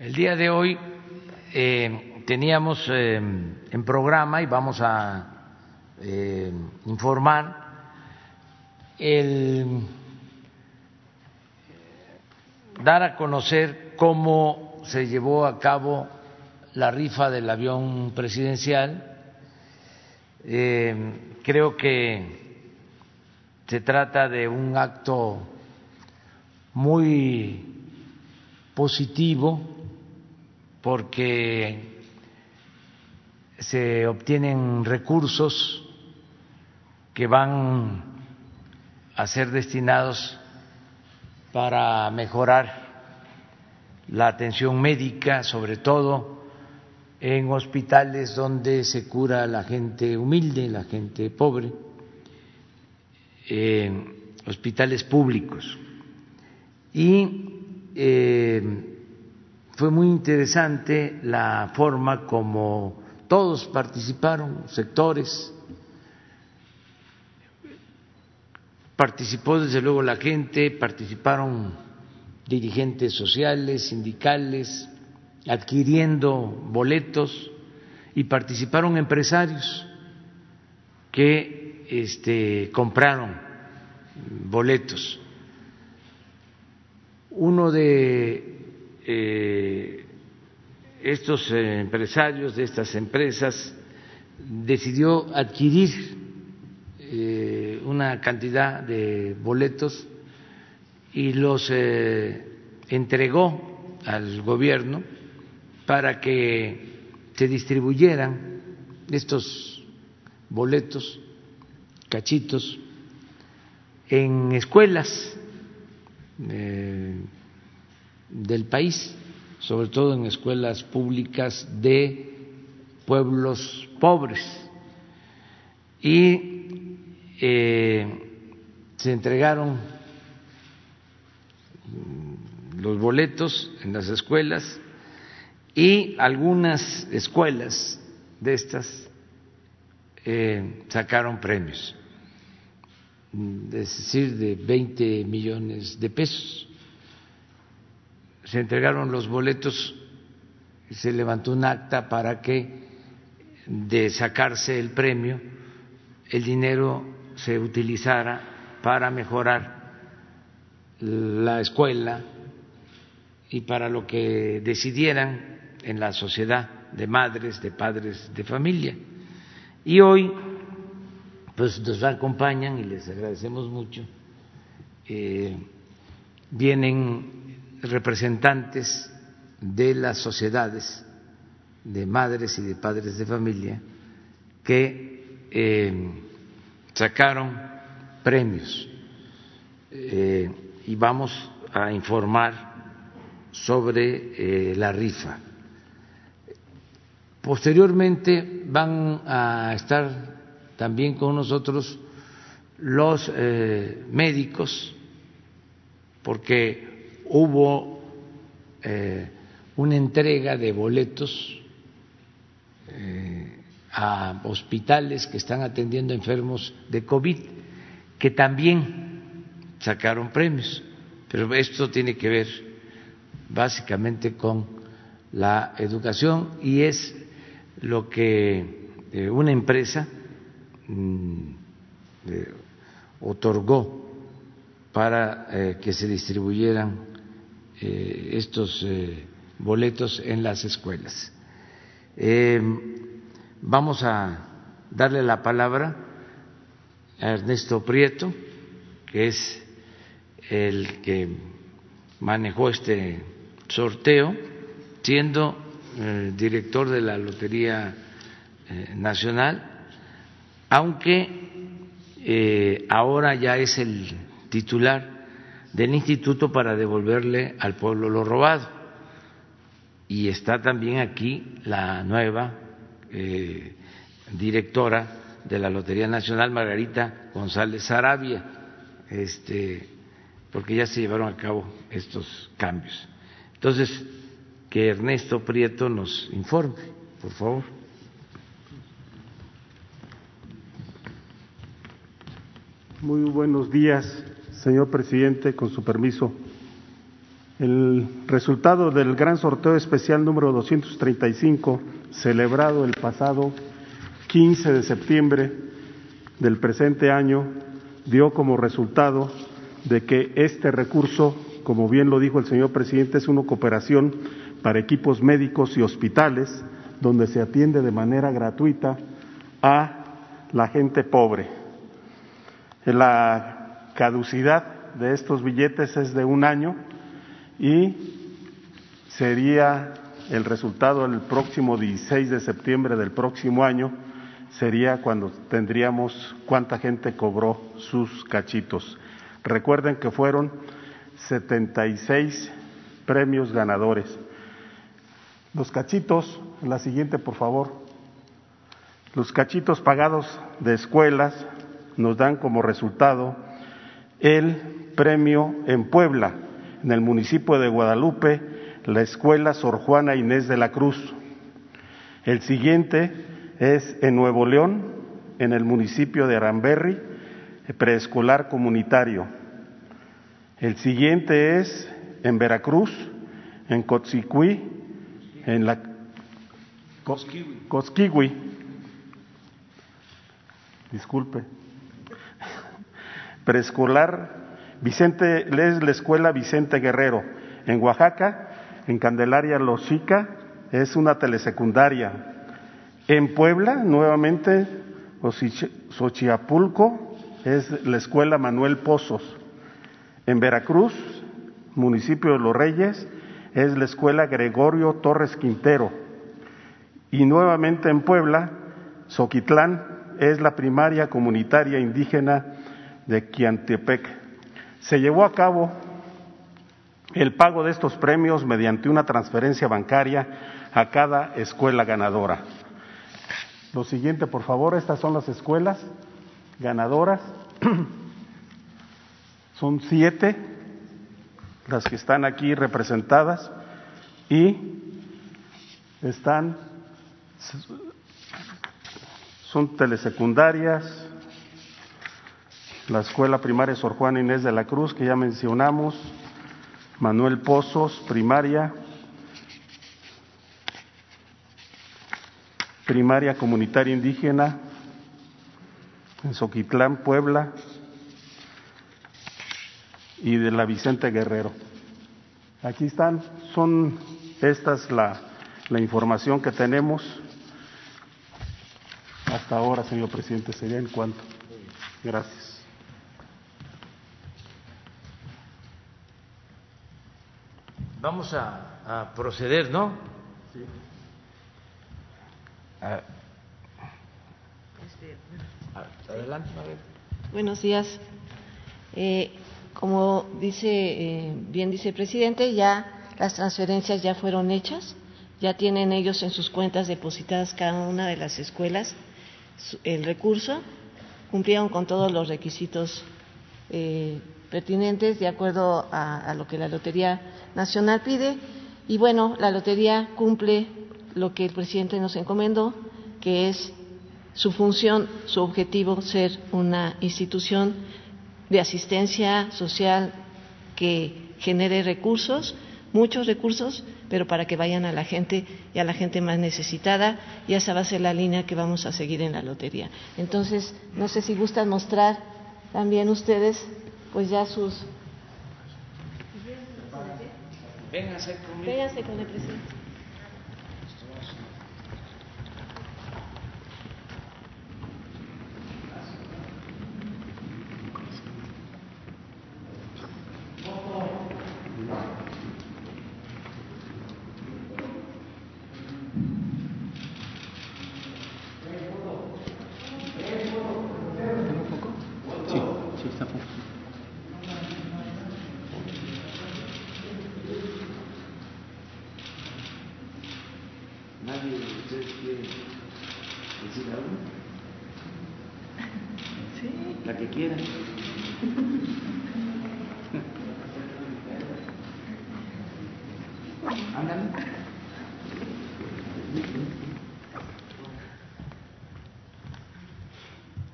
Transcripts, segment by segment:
El día de hoy eh, teníamos eh, en programa y vamos a eh, informar el dar a conocer cómo se llevó a cabo la rifa del avión presidencial. creo que se trata de un acto muy positivo porque se obtienen recursos que van a ser destinados para mejorar la atención médica, sobre todo en hospitales donde se cura la gente humilde, la gente pobre, hospitales públicos. Y eh, fue muy interesante la forma como todos participaron, sectores, participó desde luego la gente, participaron dirigentes sociales, sindicales, adquiriendo boletos y participaron empresarios que este, compraron boletos. Uno de eh, estos eh, empresarios de estas empresas decidió adquirir eh, una cantidad de boletos y los entregó al gobierno para que se distribuyeran estos boletos, cachitos, en escuelas del país, sobre todo en escuelas públicas de pueblos pobres. Y eh, se entregaron los boletos en las escuelas y algunas escuelas de estas eh, sacaron premios, es decir, de 20 millones de pesos se entregaron los boletos se levantó un acta para que de sacarse el premio el dinero se utilizara para mejorar la escuela y para lo que decidieran en la sociedad de madres, de padres de familia. Y hoy, pues nos acompañan y les agradecemos mucho. Eh, vienen representantes de las sociedades de madres y de padres de familia que eh, sacaron premios eh, y vamos a informar sobre eh, la rifa. Posteriormente van a estar también con nosotros los médicos, porque hubo eh, una entrega de boletos eh, a hospitales que están atendiendo enfermos de COVID, que también sacaron premios. Pero esto tiene que ver básicamente con la educación y es lo que eh, una empresa mm, otorgó para que se distribuyeran eh, estos eh, boletos en las escuelas. Eh, vamos a darle la palabra a Ernesto Prieto, que es el que manejó este sorteo, siendo director de la Lotería Nacional, aunque ahora ya es el titular del instituto para devolverle al pueblo lo robado. Y está también aquí la nueva eh, directora de la Lotería Nacional, Margarita González Arabia, este, porque ya se llevaron a cabo estos cambios. Entonces, que Ernesto Prieto nos informe, por favor. Muy buenos días, Señor presidente, con su permiso. El resultado del gran sorteo especial número 235, celebrado el pasado 15 de septiembre del presente año, dio como resultado de que este recurso, como bien lo dijo el señor presidente, es una cooperación para equipos médicos y hospitales, donde se atiende de manera gratuita a la gente pobre. La caducidad de estos billetes es de un año y sería el resultado el próximo 16 de septiembre del próximo año, sería cuando tendríamos cuánta gente cobró sus cachitos. Recuerden que fueron 76 premios ganadores. Los cachitos, la siguiente por favor. Los cachitos pagados de escuelas nos dan como resultado el premio en Puebla, en el municipio de Guadalupe, la escuela Sor Juana Inés de la Cruz. El siguiente es en Nuevo León, en el municipio de Aramberri, preescolar comunitario. El siguiente es en Veracruz, en Cotzicuí, en la Cosquiwi. Disculpe. Preescolar Vicente, es la escuela Vicente Guerrero. En Oaxaca, en Candelaria Lochica, es una telesecundaria. En Puebla, nuevamente, Xochiapulco, es la escuela Manuel Pozos. En Veracruz, municipio de Los Reyes, es la escuela Gregorio Torres Quintero. Y nuevamente en Puebla, Soquitlán, es la primaria comunitaria indígena de Quiantepec. Se llevó a cabo el pago de estos premios mediante una transferencia bancaria a cada escuela ganadora. Lo siguiente, por favor, estas son las escuelas ganadoras. Son siete las que están aquí representadas y están, son telesecundarias, la Escuela Primaria Sor Juana Inés de la Cruz, que ya mencionamos, Manuel Pozos, primaria, primaria comunitaria indígena, en Soquitlán, Puebla, y de la Vicente Guerrero. Aquí están, son estas la, la información que tenemos hasta ahora, señor presidente. Sería en cuanto. Gracias. Vamos a, proceder, ¿no? Sí. adelante, Buenos días. Eh, como dice, eh, bien dice el presidente, ya las transferencias ya fueron hechas, ya tienen ellos en sus cuentas depositadas cada una de las escuelas el recurso, cumplieron con todos los requisitos eh, pertinentes de acuerdo a, lo que la Lotería Nacional pide. Y bueno, la Lotería cumple lo que el presidente nos encomendó, que es su función, su objetivo, ser una institución de asistencia social que genere recursos, muchos recursos, pero para que vayan a la gente y a la gente más necesitada, y esa va a ser la línea que vamos a seguir en la lotería. Entonces, no sé si gustan mostrar también ustedes pues ya sus... Véngase conmigo. Véngase con el presidente.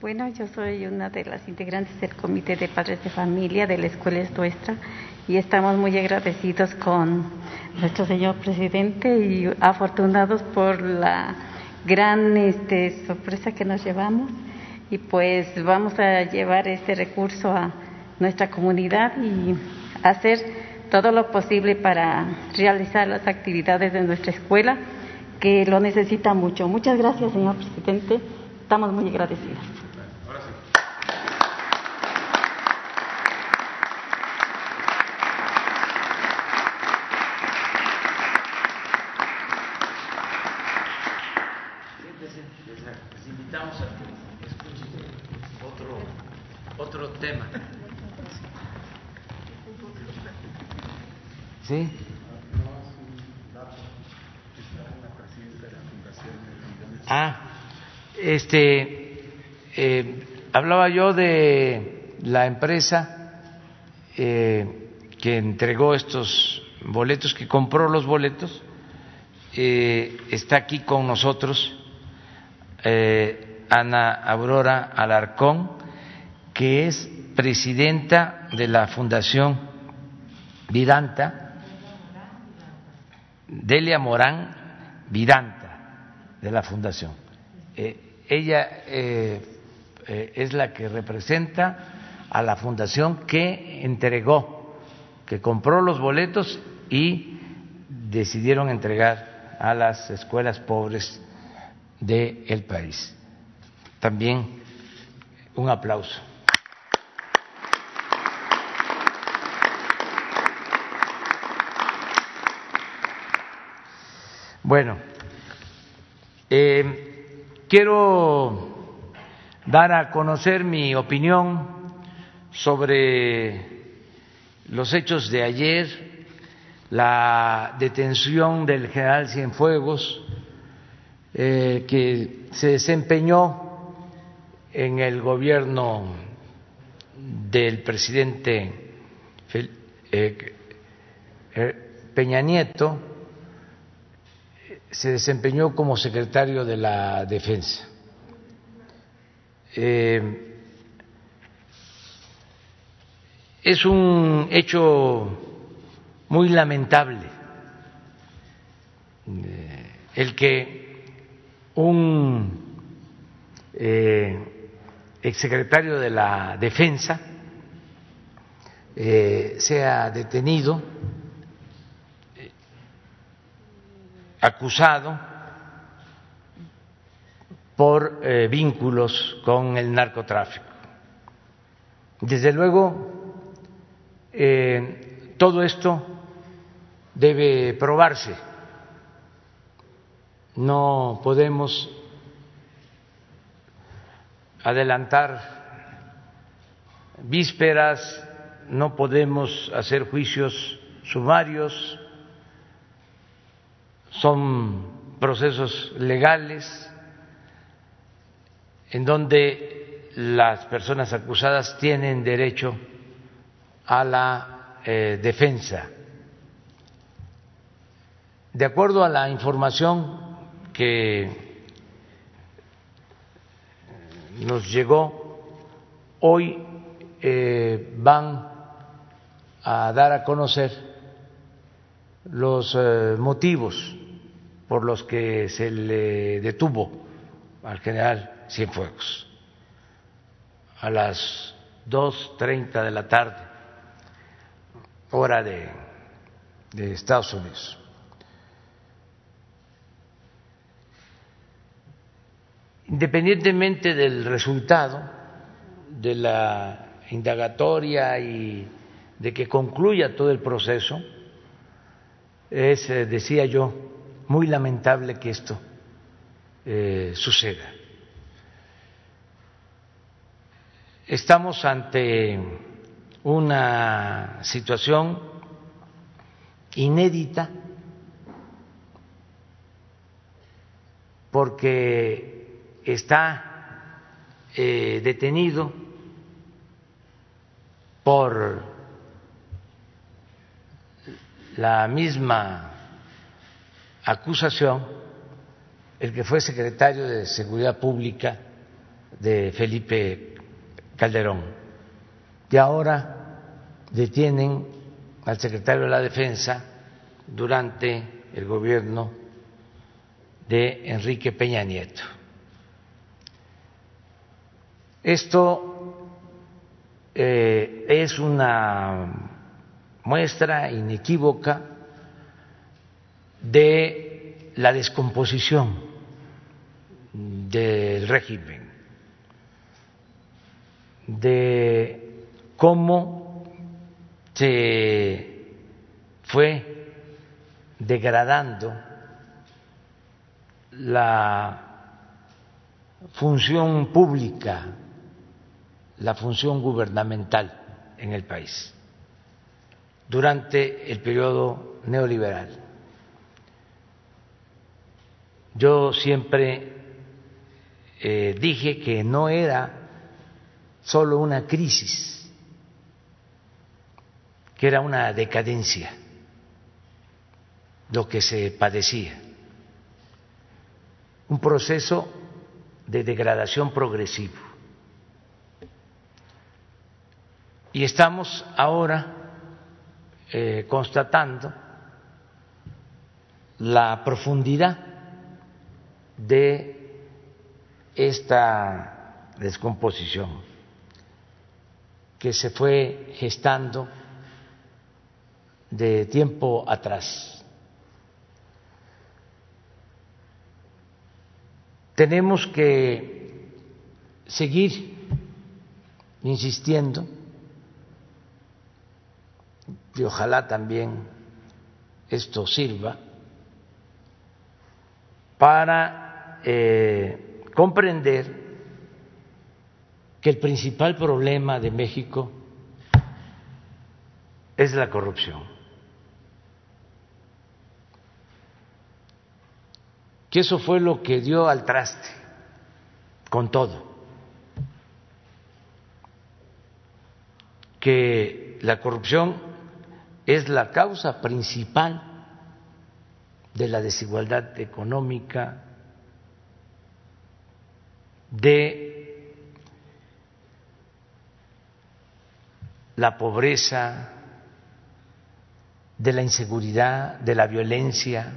Bueno, yo soy una de las integrantes del Comité de Padres de Familia de la Escuela Es Nuestra y estamos muy agradecidos con nuestro señor presidente y afortunados por la gran este, sorpresa que nos llevamos y pues vamos a llevar este recurso a nuestra comunidad y hacer todo lo posible para realizar las actividades de nuestra escuela que lo necesita mucho. Muchas gracias, señor presidente. Estamos muy agradecidos. ¿Sí? Ah, este, eh, hablaba yo de la empresa eh, que entregó estos boletos, que compró los boletos, eh, está aquí con nosotros Ana Aurora Alarcón, que es presidenta de la Fundación Vidanta, Delia Morán Vidanta, de la Fundación. Eh, ella eh, eh, es la que representa a la Fundación que entregó, que compró los boletos y decidieron entregar a las escuelas pobres del país. También un aplauso. Bueno, eh, quiero dar a conocer mi opinión sobre los hechos de ayer, la detención del general Cienfuegos, eh, que se desempeñó en el gobierno del presidente eh, Peña Nieto, se desempeñó como secretario de la Defensa. Eh, es un hecho muy lamentable eh, el que un eh, exsecretario de la Defensa sea detenido acusado por eh, vínculos con el narcotráfico. Desde luego, eh, todo esto debe probarse. No podemos adelantar vísperas, no podemos hacer juicios sumarios son procesos legales en donde las personas acusadas tienen derecho a la eh, defensa. De acuerdo a la información que nos llegó, hoy eh, van a dar a conocer los eh, motivos por los que se le detuvo al general Cienfuegos a las 2.30 de la tarde, hora de, de Estados Unidos. Independientemente del resultado de la indagatoria y de que concluya todo el proceso, es, eh, decía yo, muy lamentable que esto eh, suceda. Estamos ante una situación inédita porque está eh, detenido por la misma acusación el que fue secretario de Seguridad Pública de Felipe Calderón. Y ahora detienen al secretario de la Defensa durante el gobierno de Enrique Peña Nieto. Esto eh, es una muestra inequívoca de la descomposición del régimen, de cómo se fue degradando la función pública, la función gubernamental en el país durante el periodo neoliberal. Yo siempre eh, dije que no era solo una crisis, que era una decadencia lo que se padecía, un proceso de degradación progresivo. Y estamos ahora eh, constatando la profundidad de esta descomposición que se fue gestando de tiempo atrás. Tenemos que seguir insistiendo y ojalá también esto sirva para eh, comprender que el principal problema de México es la corrupción. Que eso fue lo que dio al traste con todo. Que la corrupción es la causa principal de la desigualdad económica, de la pobreza, de la inseguridad, de la violencia.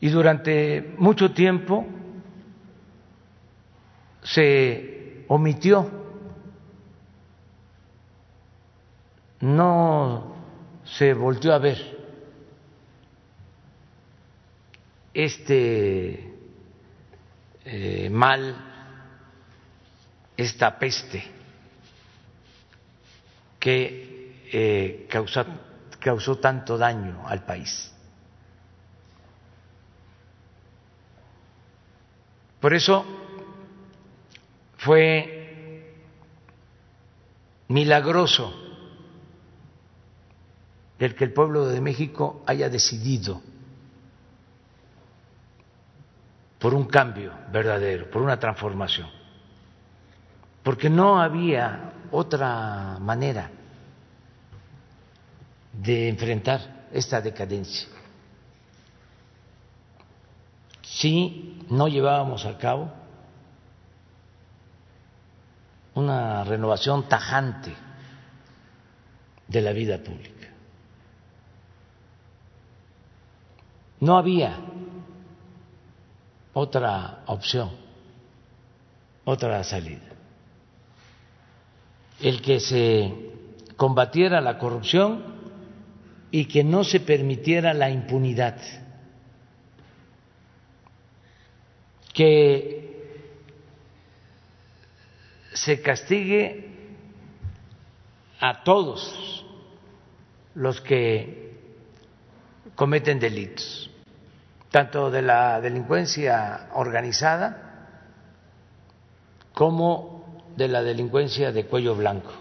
Y durante mucho tiempo se omitió no se volvió a ver este eh, mal, esta peste que eh, causó, causó tanto daño al país. Por eso fue milagroso del que el pueblo de México haya decidido por un cambio verdadero, por una transformación, porque no había otra manera de enfrentar esta decadencia. Si no llevábamos a cabo una renovación tajante de la vida pública. No había otra opción, otra salida. El que se combatiera la corrupción y que no se permitiera la impunidad, que se castigue a todos los que cometen delitos, tanto de la delincuencia organizada como de la delincuencia de cuello blanco.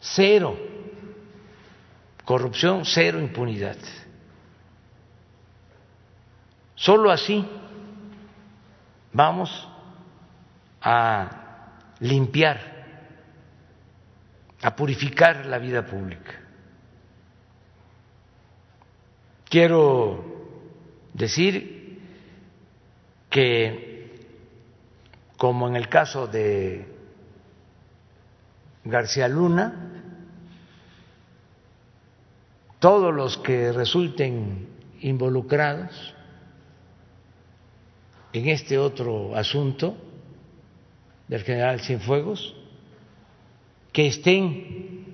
Cero corrupción, cero impunidad. Solo así vamos a limpiar, a purificar la vida pública. Quiero decir que, como en el caso de García Luna, todos los que resulten involucrados en este otro asunto del general Cienfuegos, que estén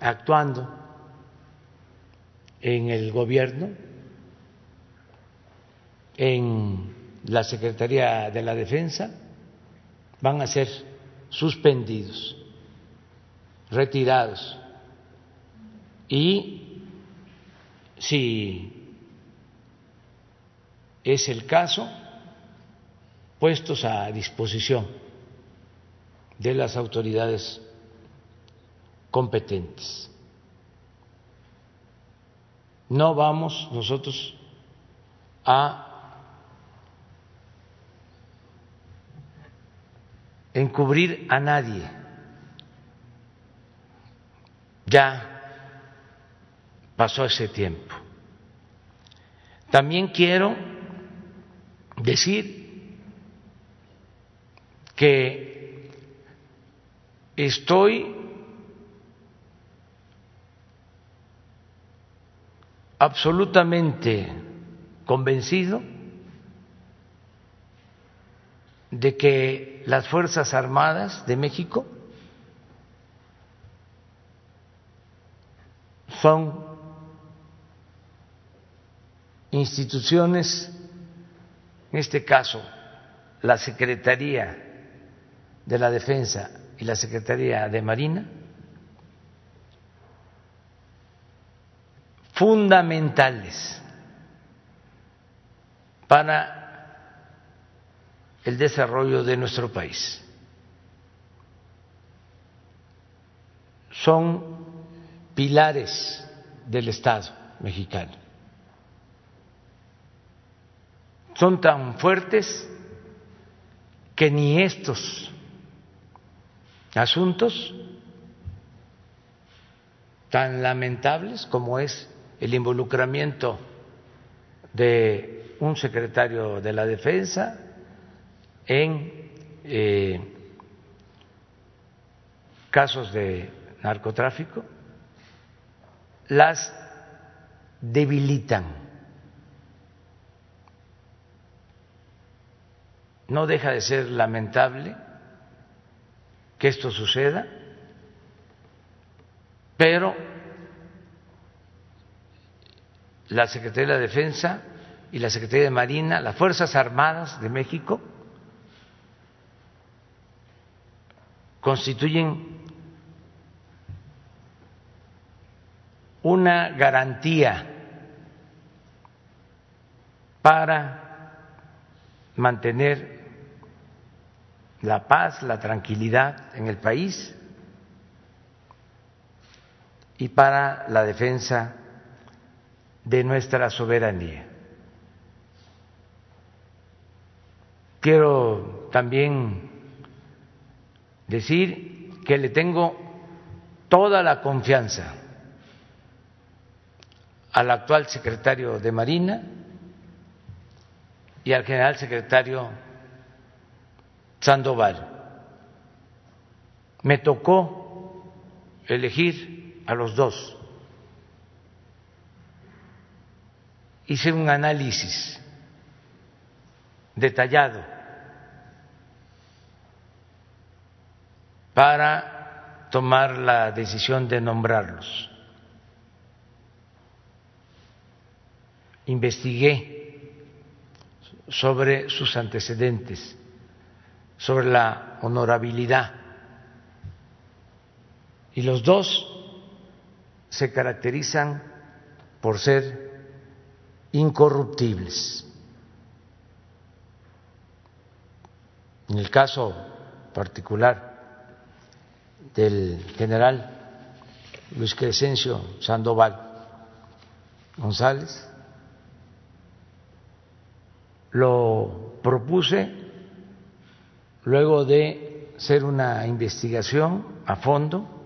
actuando en el gobierno, en la Secretaría de la Defensa, van a ser suspendidos, retirados. Y si es el caso, puestos a disposición de las autoridades competentes. No vamos nosotros a encubrir a nadie. Ya pasó ese tiempo. También quiero decir que estoy absolutamente convencido de que las Fuerzas Armadas de México son instituciones en este caso la Secretaría de la Defensa y la Secretaría de Marina, fundamentales para el desarrollo de nuestro país. Son pilares del Estado mexicano. son tan fuertes que ni estos asuntos tan lamentables como es el involucramiento de un secretario de la defensa en eh, casos de narcotráfico, las debilitan. No deja de ser lamentable que esto suceda, pero la Secretaría de la Defensa y la Secretaría de Marina, las Fuerzas Armadas de México, constituyen una garantía para mantener la paz, la tranquilidad en el país y para la defensa de nuestra soberanía. Quiero también decir que le tengo toda la confianza al actual secretario de Marina y al general secretario Sandoval. Me tocó elegir a los dos. Hice un análisis detallado para tomar la decisión de nombrarlos. Investigué sobre sus antecedentes sobre la honorabilidad. Y los dos se caracterizan por ser incorruptibles. En el caso particular del general Luis Crescencio Sandoval González, lo propuse luego de ser una investigación a fondo,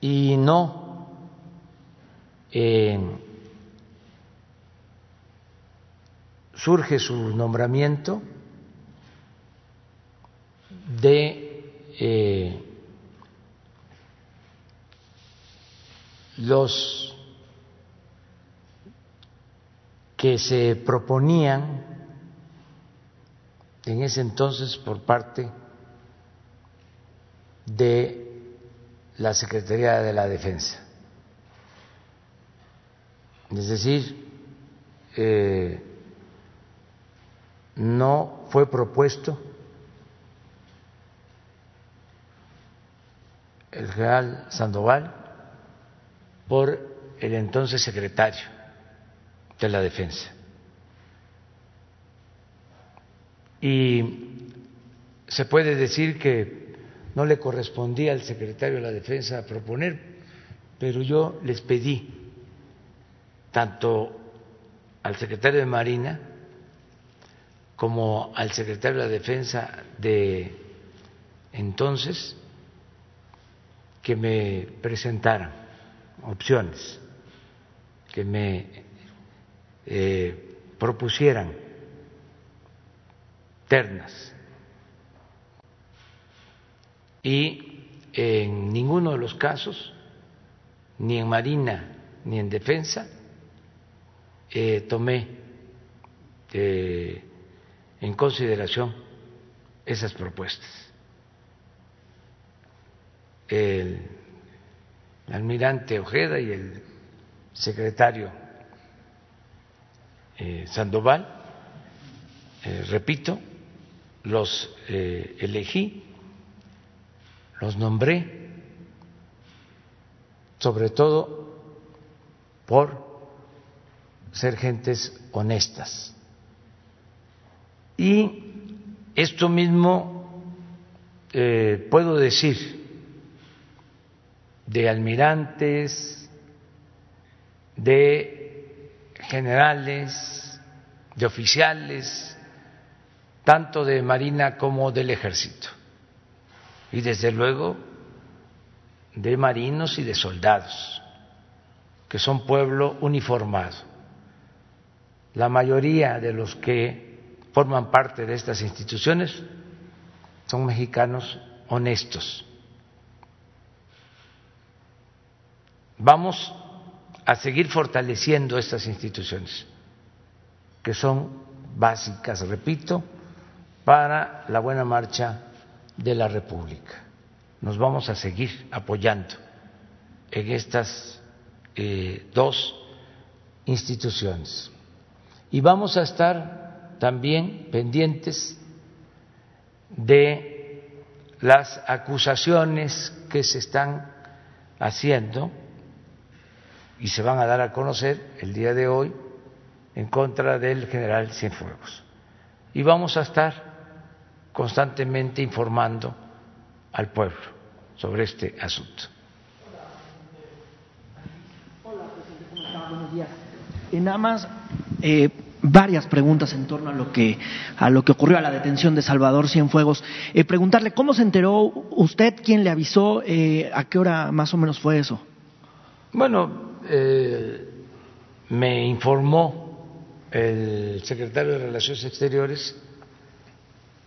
y no eh, surge su nombramiento de eh, los que se proponían en ese entonces por parte de la Secretaría de la Defensa. Es decir, eh, no fue propuesto el general Sandoval por el entonces secretario de la Defensa. Y se puede decir que no le correspondía al secretario de la Defensa proponer, pero yo les pedí tanto al secretario de Marina como al secretario de la Defensa de entonces que me presentaran opciones, que me eh, propusieran ternas. Y en ninguno de los casos, ni en Marina ni en Defensa, eh, tomé eh, en consideración esas propuestas. El almirante Ojeda y el secretario eh, Sandoval, repito, los elegí, los nombré, sobre todo por ser gentes honestas. Y esto mismo eh, puedo decir de almirantes, de generales, de oficiales, tanto de Marina como del Ejército, y desde luego de marinos y de soldados, que son pueblo uniformado. La mayoría de los que forman parte de estas instituciones son mexicanos honestos. Vamos a seguir fortaleciendo estas instituciones, que son básicas, repito, para la buena marcha de la República. Nos vamos a seguir apoyando en estas eh, dos instituciones y vamos a estar también pendientes de las acusaciones que se están haciendo y se van a dar a conocer el día de hoy en contra del general Cienfuegos. Y vamos a estar constantemente informando al pueblo sobre este asunto. Hola, presidente, ¿cómo está? Buenos días. Y nada más eh, varias preguntas en torno a lo que a lo que ocurrió a la detención de Salvador Cienfuegos. Eh, preguntarle cómo se enteró usted, quién le avisó, eh, a qué hora más o menos fue eso. Bueno, eh, me informó el secretario de Relaciones Exteriores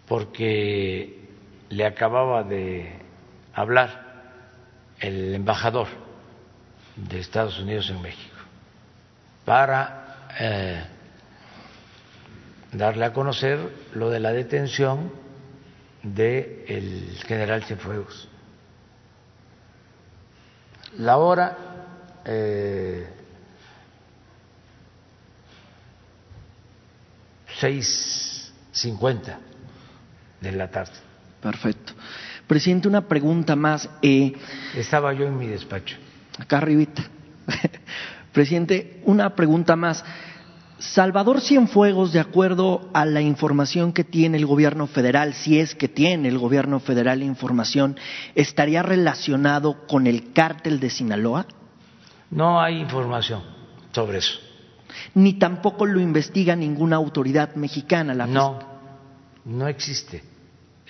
porque le acababa de hablar el embajador de Estados Unidos en México para eh, darle a conocer lo de la detención del el general Cienfuegos. La hora eh, seis cincuenta de la tarde. Perfecto. Presidente, una pregunta más. Eh, Estaba yo en mi despacho. Acá arribita. Presidente, una pregunta más. Salvador Cienfuegos, de acuerdo a la información que tiene el gobierno federal, si es que tiene el gobierno federal información, ¿estaría relacionado con el cártel de Sinaloa? No hay información sobre eso. Ni tampoco lo investiga ninguna autoridad mexicana. La no, no existe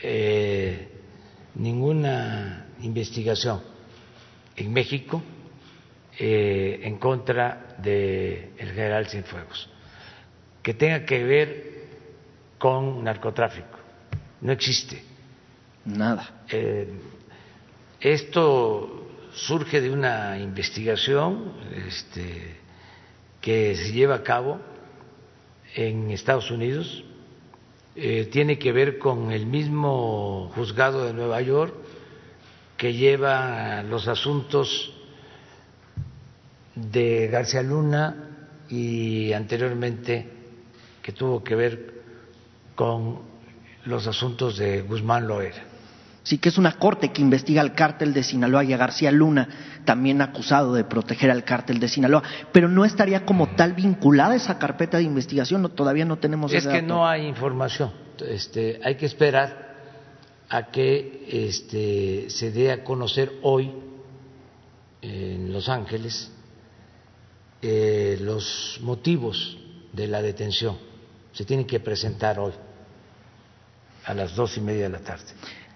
eh, ninguna investigación en México eh, en contra del general Cienfuegos que tenga que ver con narcotráfico. No existe. Nada. Eh, esto surge de una investigación este, que se lleva a cabo en Estados Unidos. Eh, tiene que ver con el mismo juzgado de Nueva York que lleva los asuntos de García Luna y anteriormente que tuvo que ver con los asuntos de Guzmán Loera. Sí, que es una corte que investiga al cártel de Sinaloa y a García Luna, también acusado de proteger al cártel de Sinaloa, pero no estaría como tal vinculada esa carpeta de investigación, todavía no tenemos Es que no hay información, este, hay que esperar a que este, se dé a conocer hoy en Los Ángeles eh, los motivos de la detención. Se tienen que presentar hoy a las dos y media de la tarde.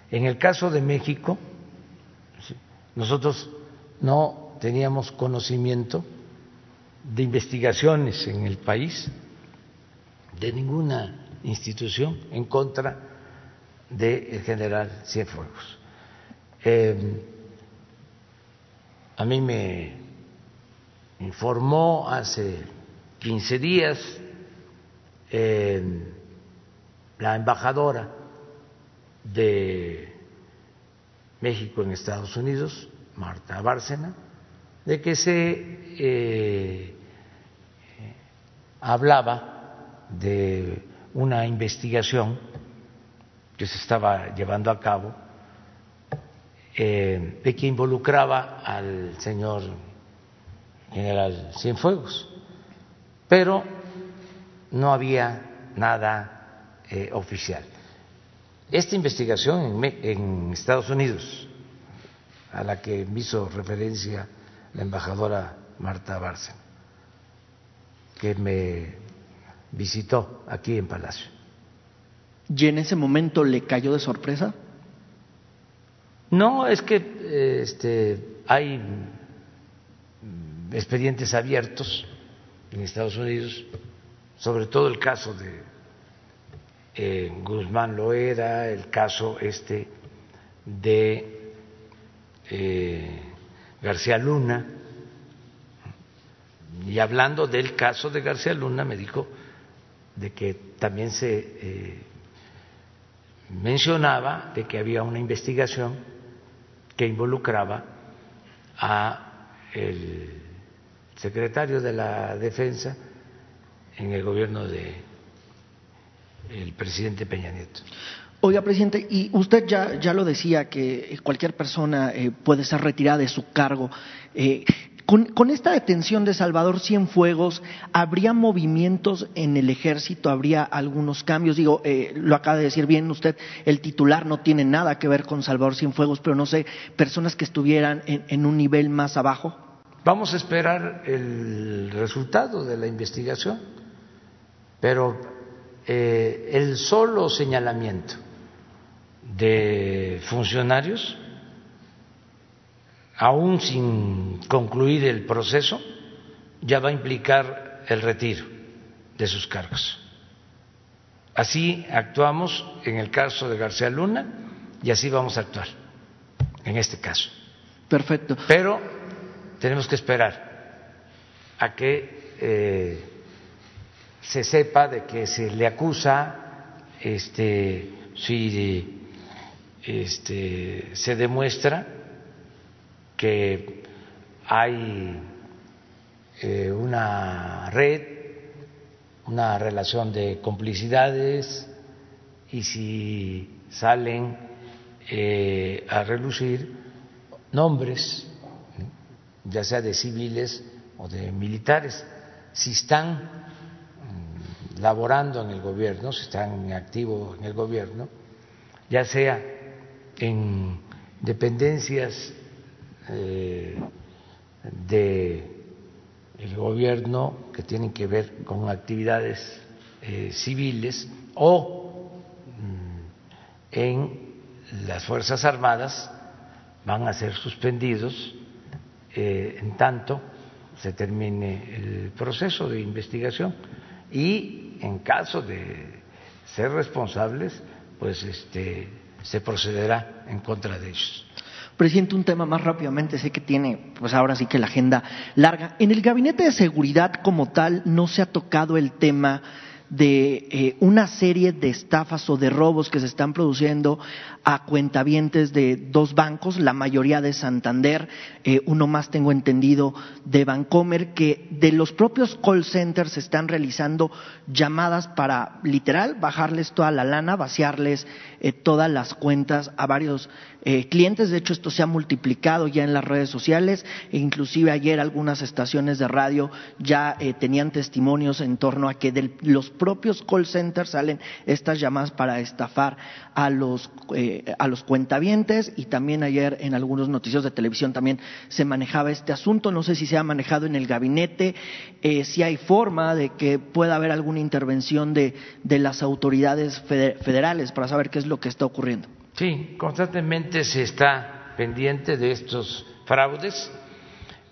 En el caso de México, nosotros no teníamos conocimiento de investigaciones en el país, de ninguna institución en contra del general Cienfuegos. Eh, a mí me informó hace 15 días la embajadora de México en Estados Unidos, Marta Bárcena, de que se eh, hablaba de una investigación que se estaba llevando a cabo eh, de que involucraba al señor general Cienfuegos, pero no había nada eh, oficial esta investigación en, Estados Unidos, a la que me hizo referencia la embajadora Marta Bárcena, que me visitó aquí en Palacio. ¿Y en ese momento le cayó de sorpresa? No, es que este, hay expedientes abiertos en Estados Unidos, sobre todo el caso de eh, Guzmán Loera, el caso este de eh, García Luna. Y hablando del caso de García Luna, me dijo de que también se eh, mencionaba de que había una investigación que involucraba a el secretario de la Defensa en el gobierno de el presidente Peña Nieto. Oiga, presidente, y usted ya, ya lo decía, que cualquier persona eh, puede ser retirada de su cargo. Eh, con, esta detención de Salvador Cienfuegos, ¿habría movimientos en el ejército? ¿Habría algunos cambios? Digo, eh, lo acaba de decir bien usted, el titular no tiene nada que ver con Salvador Cienfuegos, pero no sé, personas que estuvieran en, en un nivel más abajo. Vamos a esperar el resultado de la investigación, pero eh, el solo señalamiento de funcionarios, aún sin concluir el proceso, ya va a implicar el retiro de sus cargos. Así actuamos en el caso de García Luna y así vamos a actuar en este caso. Perfecto. Pero tenemos que esperar a que eh, se sepa de que se le acusa, este, si este, se demuestra que hay eh, una red, una relación de complicidades y si salen eh, a relucir nombres, ya sea de civiles o de militares, si están laborando en el gobierno, si están activos en el gobierno, ya sea en dependencias eh, del gobierno que tienen que ver con actividades eh, civiles o mm, en las Fuerzas Armadas van a ser suspendidos eh, en tanto se termine el proceso de investigación y en caso de ser responsables, pues este, se procederá en contra de ellos. Presidente, un tema más rápidamente, sé que tiene, pues ahora sí que la agenda larga. En el gabinete de seguridad como tal no se ha tocado el tema de eh, una serie de estafas o de robos que se están produciendo a cuentavientes de dos bancos, la mayoría de Santander, eh, uno más tengo entendido de Bancomer, que de los propios call centers se están realizando llamadas para literal bajarles toda la lana, vaciarles eh, todas las cuentas a varios eh, clientes. De hecho, esto se ha multiplicado ya en las redes sociales e inclusive ayer algunas estaciones de radio ya tenían testimonios en torno a que de los propios call centers salen estas llamadas para estafar a los a los cuentavientes y también ayer en algunos noticios de televisión también se manejaba este asunto. No sé si se ha manejado en el gabinete, eh, si hay forma de que pueda haber alguna intervención de, las autoridades federales para saber qué es lo que está ocurriendo. Sí, constantemente se está pendiente de estos fraudes,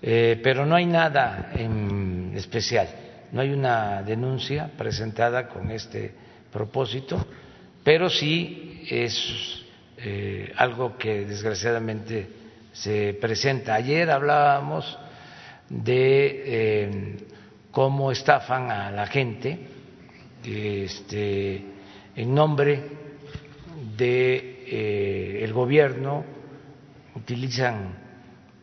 eh, pero no hay nada en especial. No hay una denuncia presentada con este propósito, pero sí es eh, algo que desgraciadamente se presenta. Ayer hablábamos de eh, cómo estafan a la gente este, en nombre de eh, el gobierno, utilizan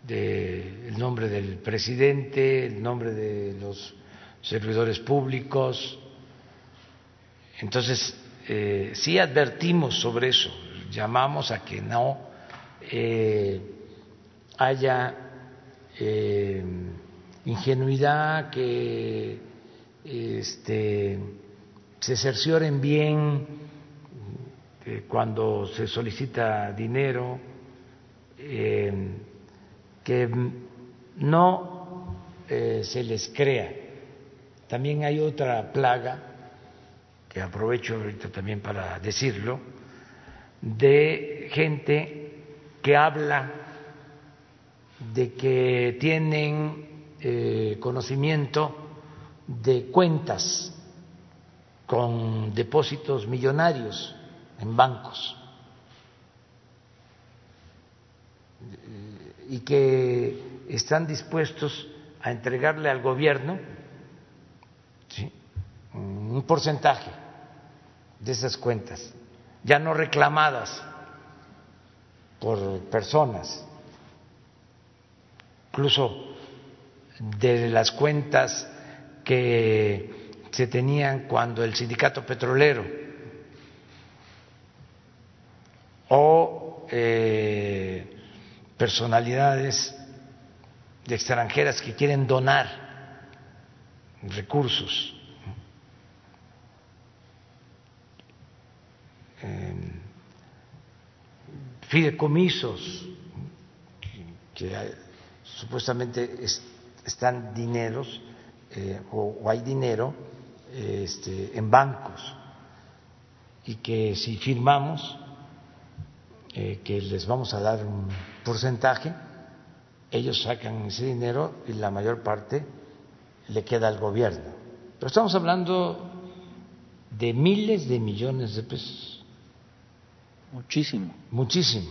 el nombre del presidente, el nombre de los servidores públicos. Entonces, sí advertimos sobre eso, llamamos a que no eh, haya eh, ingenuidad, que este, se cercioren bien eh, cuando se solicita dinero, que no se les crea. También hay otra plaga, que aprovecho ahorita también para decirlo, de gente que habla de que tienen eh, conocimiento de cuentas con depósitos millonarios en bancos. Y que están dispuestos a entregarle al gobierno un porcentaje de esas cuentas ya no reclamadas por personas, incluso de las cuentas que se tenían cuando el sindicato petrolero o eh, personalidades extranjeras que quieren donar recursos fideicomisos que, supuestamente están dineros eh, o, hay dinero este, en bancos y que si firmamos eh, que les vamos a dar un porcentaje, ellos sacan ese dinero y la mayor parte le queda al gobierno. Pero estamos hablando de miles de millones de pesos. Muchísimo. Muchísimo.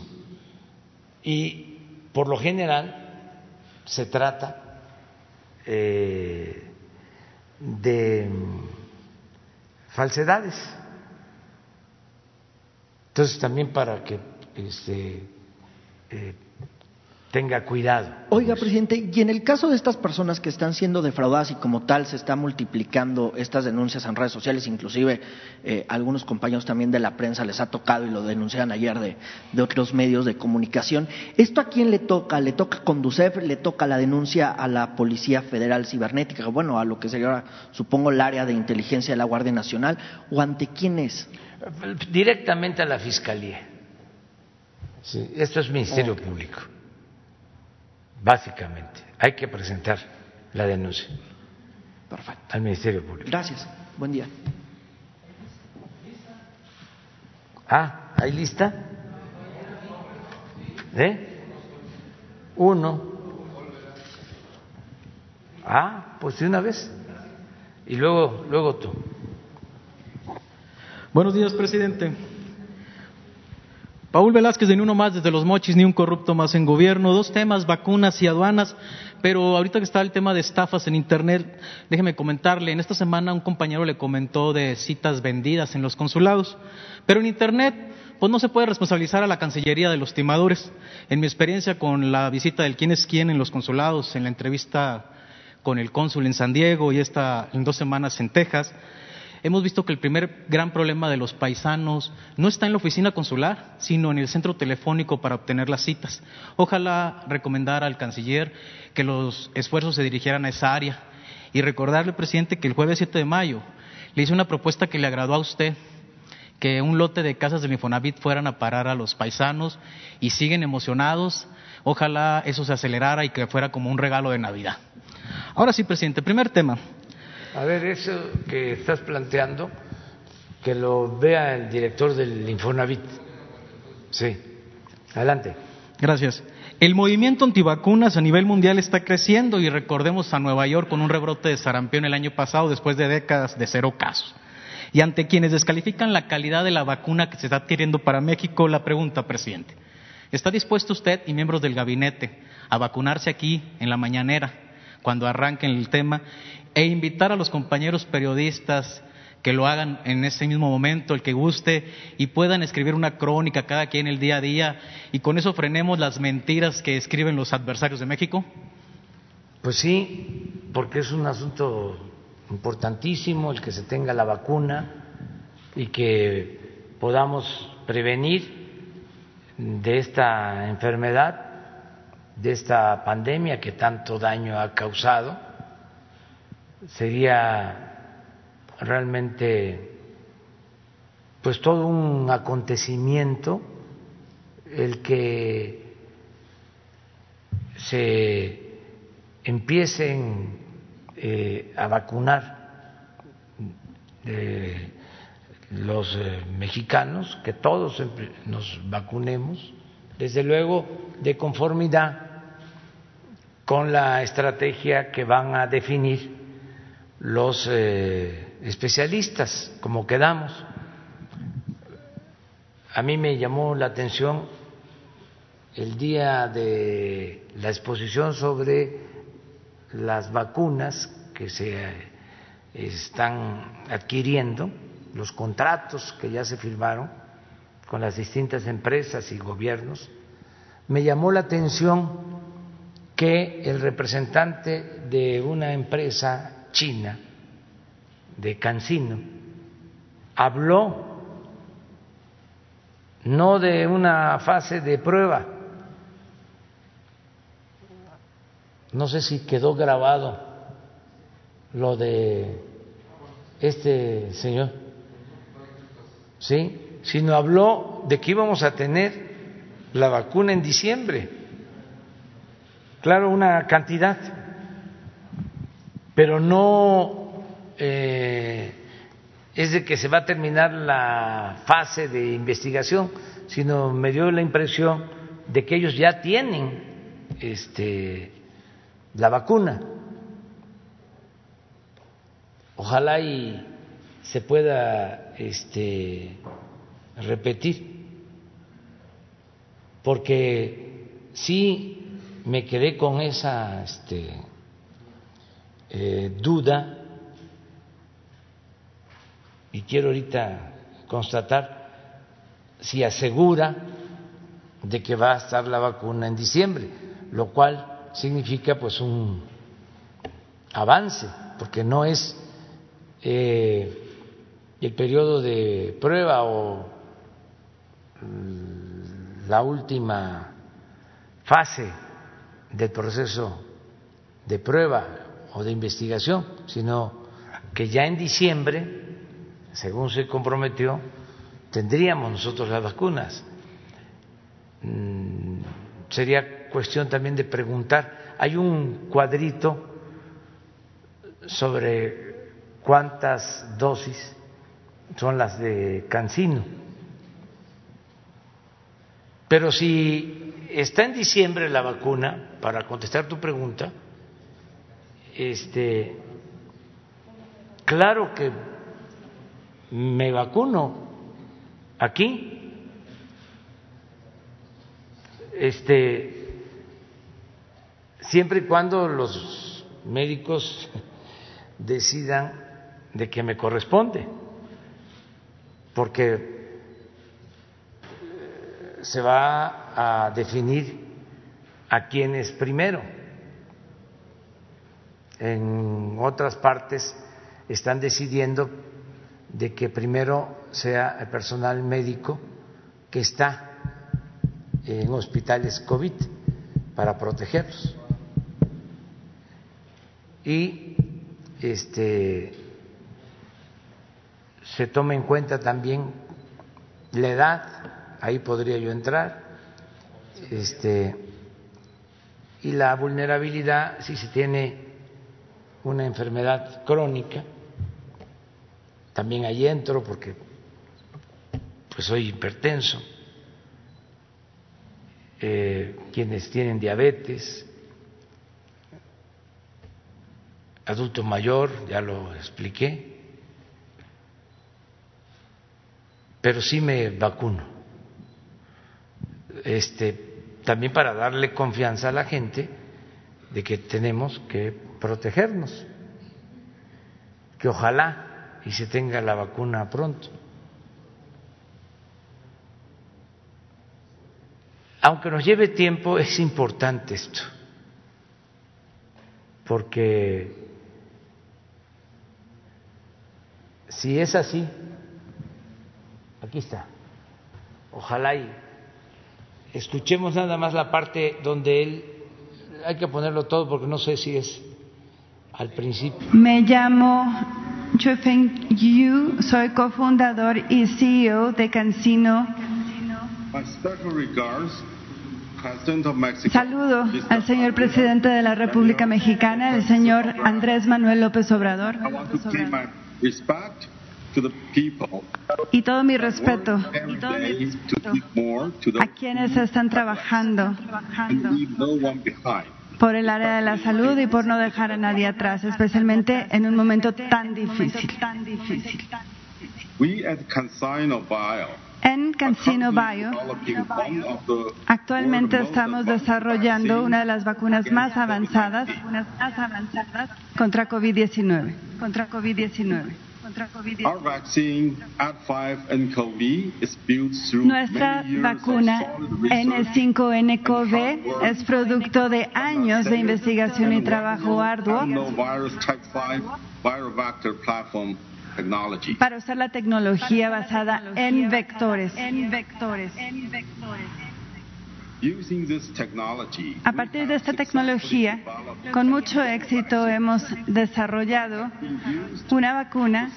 Y por lo general se trata eh, de falsedades. Entonces también para que este, eh, tenga cuidado. Oiga, presidente, y en el caso de estas personas que están siendo defraudadas y como tal se están multiplicando estas denuncias en redes sociales, inclusive eh, algunos compañeros también de la prensa les ha tocado y lo denuncian ayer de, de, otros medios de comunicación, ¿esto a quién le toca? ¿Le toca Conducef? ¿Le toca la denuncia a la Policía Federal Cibernética? Bueno, a lo que sería, supongo, el área de inteligencia de la Guardia Nacional, ¿o ante quién es? Directamente a la Fiscalía. Sí, esto es Ministerio Público básicamente. Hay que presentar la denuncia Perfecto. al Ministerio Público. Gracias. Buen día. Ah, ¿hay lista? ¿Eh? Uno. Ah, pues de una vez. Y luego, luego tú. Buenos días, presidente. Paul Velázquez Ni Uno Más desde Los Mochis, ni un corrupto más en gobierno. Dos temas, vacunas y aduanas. Pero ahorita que está el tema de estafas en Internet, déjeme comentarle, en esta semana un compañero le comentó de citas vendidas en los consulados. Pero en Internet, pues no se puede responsabilizar a la Cancillería de los timadores. En mi experiencia con la visita del quién es quién en los consulados, en la entrevista con el cónsul en San Diego y esta en dos semanas en Texas, hemos visto que el primer gran problema de los paisanos no está en la oficina consular, sino en el centro telefónico para obtener las citas. Ojalá recomendar al canciller que los esfuerzos se dirigieran a esa área y recordarle, presidente, que el jueves 7 de mayo le hice una propuesta que le agradó a usted, que un lote de casas del Infonavit fueran a parar a los paisanos y siguen emocionados. Ojalá eso se acelerara y que fuera como un regalo de Navidad. Ahora sí, presidente, primer tema. A ver, eso que estás planteando, que lo vea el director del Infonavit. Sí, adelante. Gracias. El movimiento antivacunas a nivel mundial está creciendo y recordemos a Nueva York con un rebrote de sarampión el año pasado después de décadas de cero casos. Y ante quienes descalifican la calidad de la vacuna que se está adquiriendo para México, la pregunta, presidente, ¿está dispuesto usted y miembros del gabinete a vacunarse aquí en la mañanera cuando arranquen el tema e invitar a los compañeros periodistas que lo hagan en ese mismo momento, el que guste, y puedan escribir una crónica cada quien el día a día, y con eso frenemos las mentiras que escriben los adversarios de México? Pues sí, porque es un asunto importantísimo el que se tenga la vacuna y que podamos prevenir de esta enfermedad, de esta pandemia que tanto daño ha causado sería realmente pues todo un acontecimiento el que se empiecen eh, a vacunar los eh, mexicanos, que todos nos vacunemos, desde luego de conformidad con la estrategia que van a definir los eh, especialistas, como quedamos. A mí me llamó la atención el día de la exposición sobre las vacunas que se están adquiriendo, los contratos que ya se firmaron con las distintas empresas y gobiernos, me llamó la atención que el representante de una empresa China, de Cancino, habló no de una fase de prueba, no sé si quedó grabado lo de este señor, ¿sí? Sino habló de que íbamos a tener la vacuna en diciembre. Claro, una cantidad pero no eh, es de que se va a terminar la fase de investigación, sino me dio la impresión de que ellos ya tienen este, la vacuna. Ojalá y se pueda este, repetir, porque sí me quedé con esa este, eh, duda. Y quiero ahorita constatar si asegura de que va a estar la vacuna en diciembre, lo cual significa pues un avance, porque no es eh, el periodo de prueba o la última fase del proceso de prueba de investigación, sino que ya en diciembre, según se comprometió, tendríamos nosotros las vacunas. Mm, sería cuestión también de preguntar, hay un cuadrito sobre cuántas dosis son las de Cancino. Pero si está en diciembre la vacuna, para contestar tu pregunta, este, claro que me vacuno aquí este, siempre y cuando los médicos decidan de que me corresponde, porque eh, se va a definir a quién es primero. En otras partes están decidiendo de que primero sea el personal médico que está en hospitales COVID para protegerlos. Y este se toma en cuenta también la edad, ahí podría yo entrar, este, y la vulnerabilidad si se tiene una enfermedad crónica, también ahí entro porque pues soy hipertenso, eh, quienes tienen diabetes, adulto mayor, ya lo expliqué, pero sí me vacuno. Este, también para darle confianza a la gente de que tenemos que protegernos, que ojalá y se tenga la vacuna pronto. Aunque nos lleve tiempo, es importante esto, porque si es así, aquí está, ojalá y escuchemos nada más la parte donde él, hay que ponerlo todo porque no sé si es al principio. Me llamo Chufeng Yu, soy cofundador y CEO de Cancino. Saludo al señor presidente de la República Mexicana, el señor Andrés Manuel López Obrador. Y todo mi respeto, y todo mi respeto a quienes están trabajando por el área de la salud y por no dejar a nadie atrás, especialmente en un momento tan difícil. En Cancino Bio, actualmente estamos desarrollando una de las vacunas más avanzadas contra COVID-19. Contra COVID-19. Nuestra vacuna N5NCoV es producto de años de investigación y trabajo arduo. Para usar la tecnología basada en vectores. A partir de esta tecnología, con mucho éxito hemos desarrollado una vacuna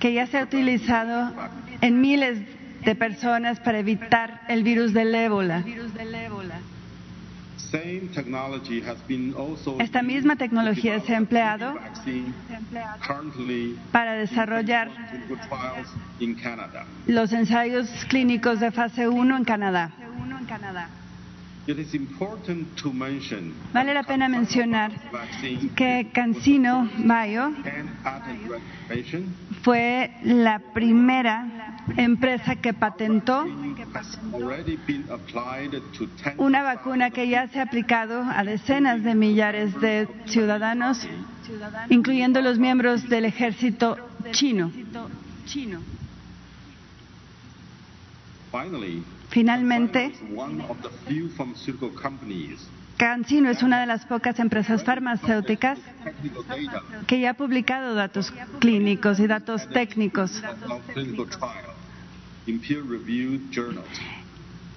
que ya se ha utilizado en miles de personas para evitar el virus del ébola. Esta misma tecnología se ha empleado para desarrollar los ensayos clínicos de fase 1 en Canadá. Vale la pena mencionar que Cancino Bio fue la primera empresa que patentó una vacuna que ya se ha aplicado a decenas de millares de ciudadanos, incluyendo los miembros del ejército chino. Finalmente, CanSino es una de las pocas empresas farmacéuticas que ya ha publicado datos clínicos y datos técnicos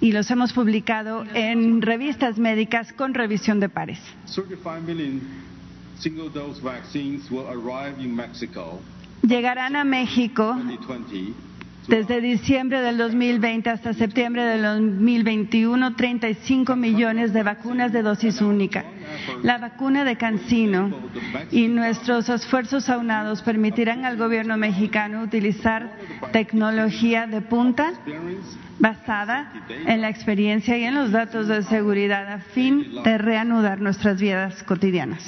y los hemos publicado en revistas médicas con revisión de pares. Llegarán a México desde diciembre del 2020 hasta septiembre del 2021, 35 millones de vacunas de dosis única. La vacuna de Cancino y nuestros esfuerzos aunados permitirán al gobierno mexicano utilizar tecnología de punta basada en la experiencia y en los datos de seguridad a fin de reanudar nuestras vidas cotidianas.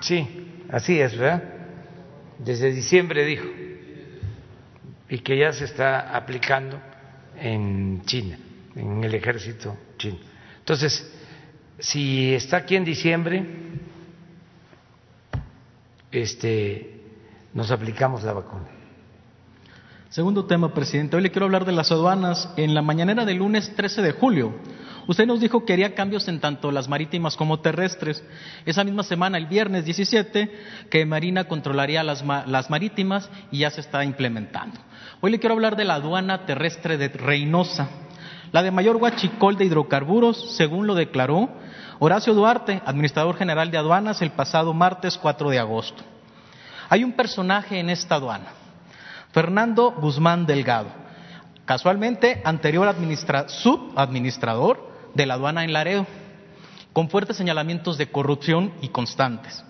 Sí, así es, ¿verdad? Desde diciembre dijo y que ya se está aplicando en China. en el ejército chino. Entonces, si está aquí en diciembre, este, nos aplicamos la vacuna. Segundo tema, presidente. Hoy le quiero hablar de las aduanas. En la mañanera del lunes 13 de julio, usted nos dijo que haría cambios en tanto las marítimas como terrestres. Esa misma semana, el viernes 17, que Marina controlaría las, marítimas y ya se está implementando. Hoy le quiero hablar de la aduana terrestre de Reynosa. La de mayor huachicol de hidrocarburos, según lo declaró Horacio Duarte, administrador general de aduanas, el pasado martes 4 de agosto. Hay un personaje en esta aduana, Fernando Guzmán Delgado, casualmente anterior subadministrador de la aduana en Laredo, con fuertes señalamientos de corrupción y constantes.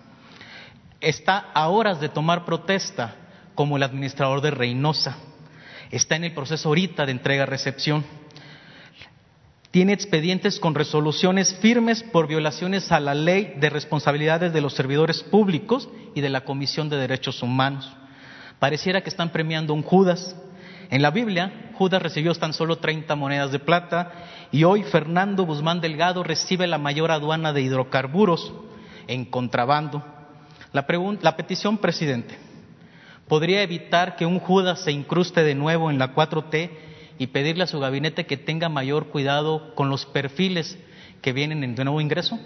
Está a horas de tomar protesta como el administrador de Reynosa. Está en el proceso ahorita de entrega-recepción tiene expedientes con resoluciones firmes por violaciones a la ley de responsabilidades de los servidores públicos y de la Comisión de Derechos Humanos. Pareciera que están premiando un Judas. En la Biblia, Judas recibió tan solo 30 monedas de plata y hoy Fernando Guzmán Delgado recibe la mayor aduana de hidrocarburos en contrabando. La, la petición, presidente, ¿podría evitar que un Judas se incruste de nuevo en la 4T y pedirle a su gabinete que tenga mayor cuidado con los perfiles que vienen en de nuevo ingreso?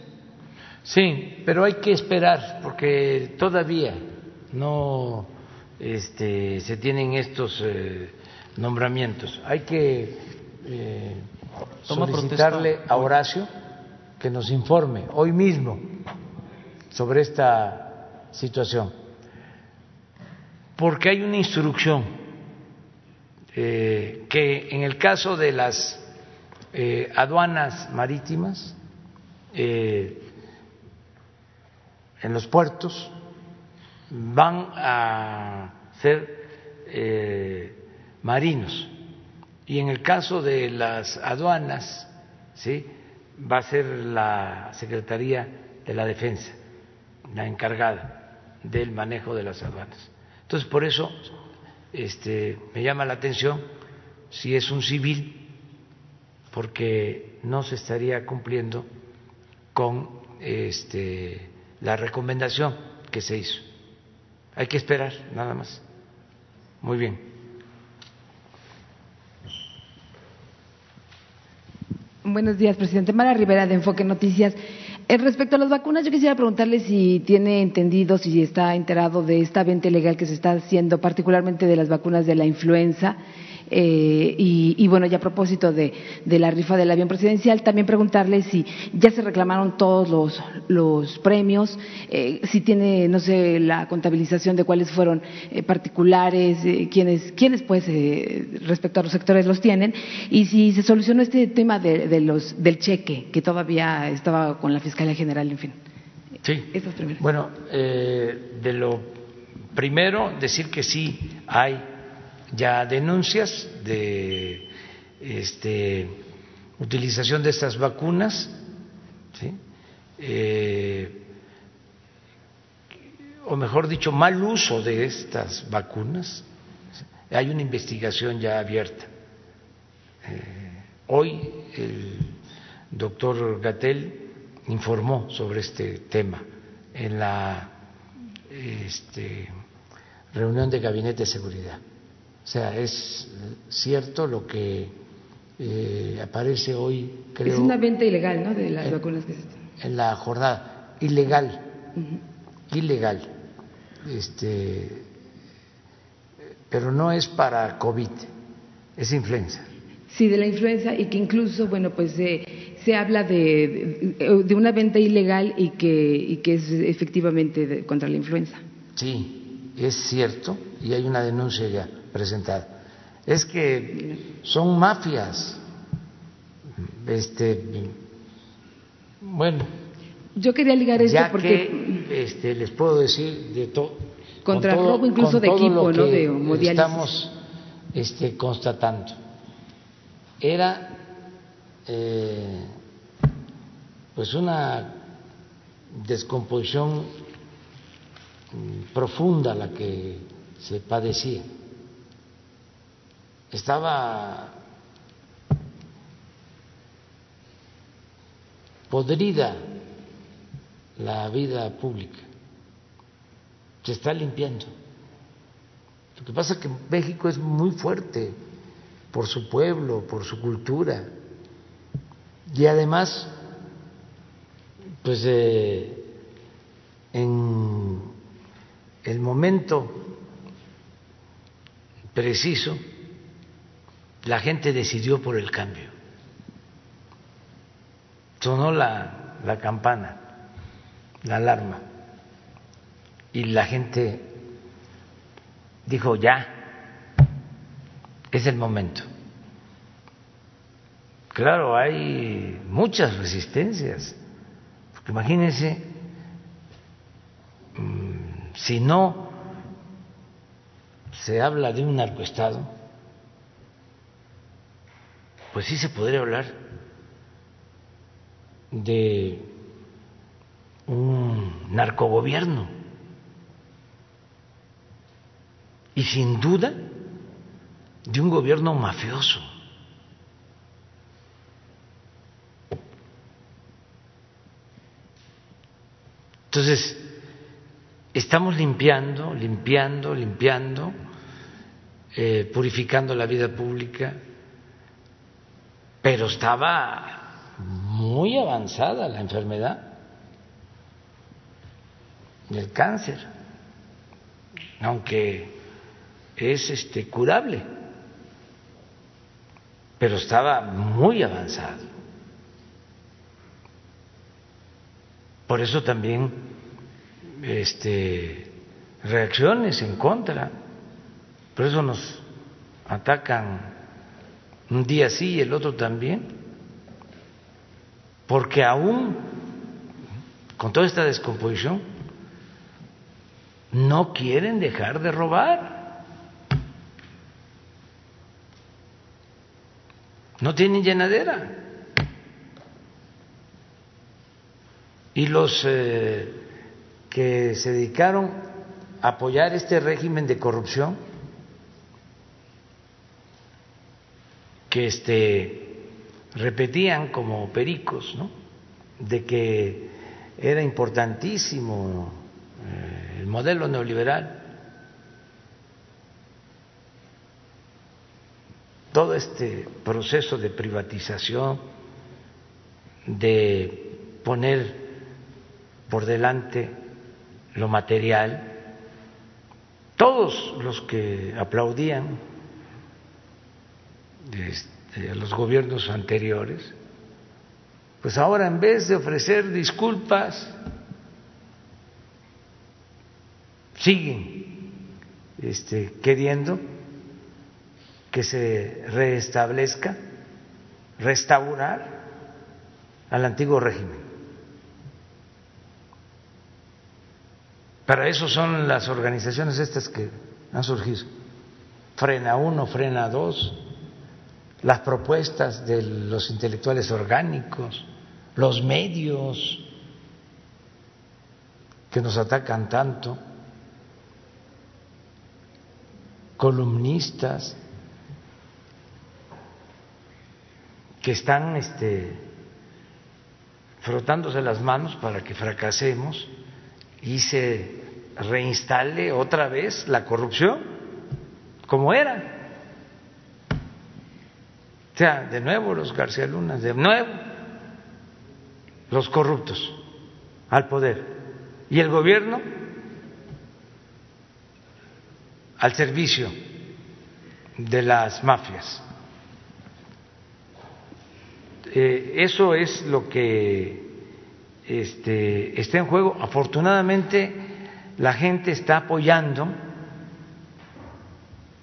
Sí, pero hay que esperar porque todavía no este, se tienen estos eh, nombramientos. Hay que eh, solicitarle a Horacio que nos informe hoy mismo sobre esta situación, porque hay una instrucción eh, que en el caso de las eh, aduanas marítimas, eh, en los puertos, van a ser marinos. Y en el caso de las aduanas, ¿sí? va a ser la Secretaría de la Defensa la encargada del manejo de las aduanas. Entonces, por eso este, me llama la atención si es un civil, porque no se estaría cumpliendo con este, la recomendación que se hizo. Hay que esperar, nada más. Muy bien. Buenos días, presidente. Mara Rivera, de Enfoque Noticias. Eh, respecto a las vacunas, yo quisiera preguntarle si tiene entendido, si está enterado de esta venta ilegal que se está haciendo, particularmente de las vacunas de la influenza eh, y, bueno, ya a propósito de, la rifa del avión presidencial, también preguntarle si ya se reclamaron todos los, premios, eh, si tiene, no sé, la contabilización de cuáles fueron eh, particulares, quiénes, quiénes, pues, respecto a los sectores los tienen, y si se solucionó este tema de, los, del cheque, que todavía estaba con la Fiscalía General, en fin. Sí. Bueno, de lo primero, decir que sí hay ya denuncias de este, utilización de estas vacunas, eh, o mejor dicho, mal uso de estas vacunas. Hay una investigación ya abierta. Eh, hoy el doctor Gatel informó sobre este tema en la este, reunión de gabinete de seguridad. O sea, es cierto lo que eh, aparece hoy, creo. Es una venta ilegal, ¿no? De las vacunas que se están. En la jornada, ilegal, ilegal. Este, pero no es para COVID, es influenza. Sí, de la influenza y que incluso, bueno, pues se habla de, de, una venta ilegal y que, y que es efectivamente contra la influenza. Sí, es cierto y hay una denuncia ya presentada. Es que son mafias. Este, bueno. Yo quería ligar esto porque este, les puedo decir de todo contra el robo incluso de equipo, ¿no? De Estamos este, constatando. Era eh, pues una descomposición profunda la que se padecía estaba podrida la vida pública. Se está limpiando. Lo que pasa es que México es muy fuerte por su pueblo, por su cultura. Y además, pues eh, en el momento preciso, la gente decidió por el cambio. Sonó la, campana, la alarma, y la gente dijo, ya, es el momento. Claro, hay muchas resistencias, porque imagínense, mm, si no se habla de un narcoestado, pues sí se podría hablar de un narcogobierno. Y sin duda de un gobierno mafioso. Entonces, estamos limpiando, limpiando, limpiando, eh, purificando la vida pública, pero estaba muy avanzada la enfermedad del cáncer, aunque es este curable, pero estaba muy avanzado. Por eso también este reacciones en contra. Por eso nos atacan un día sí y el otro también. Porque aún con toda esta descomposición no quieren dejar de robar. no tienen llenadera. Y los eh, que se dedicaron a apoyar este régimen de corrupción, que este, repetían como pericos, ¿no? de que era importantísimo eh, el modelo neoliberal todo este proceso de privatización, de poner por delante lo material, todos los que aplaudían este, a los gobiernos anteriores, pues ahora en vez de ofrecer disculpas, siguen este, queriendo que se restablezca, restaurar al antiguo régimen. Para eso son las organizaciones estas que han surgido. Frena uno, frena dos, las propuestas de los intelectuales orgánicos, los medios que nos atacan tanto, columnistas, que están este, frotándose las manos para que fracasemos y se reinstale otra vez la corrupción como era. O sea, de nuevo los García Lunas, de nuevo los corruptos al poder y el gobierno al servicio de las mafias. Eh, eso es lo que este, está en juego. Afortunadamente, la gente está apoyando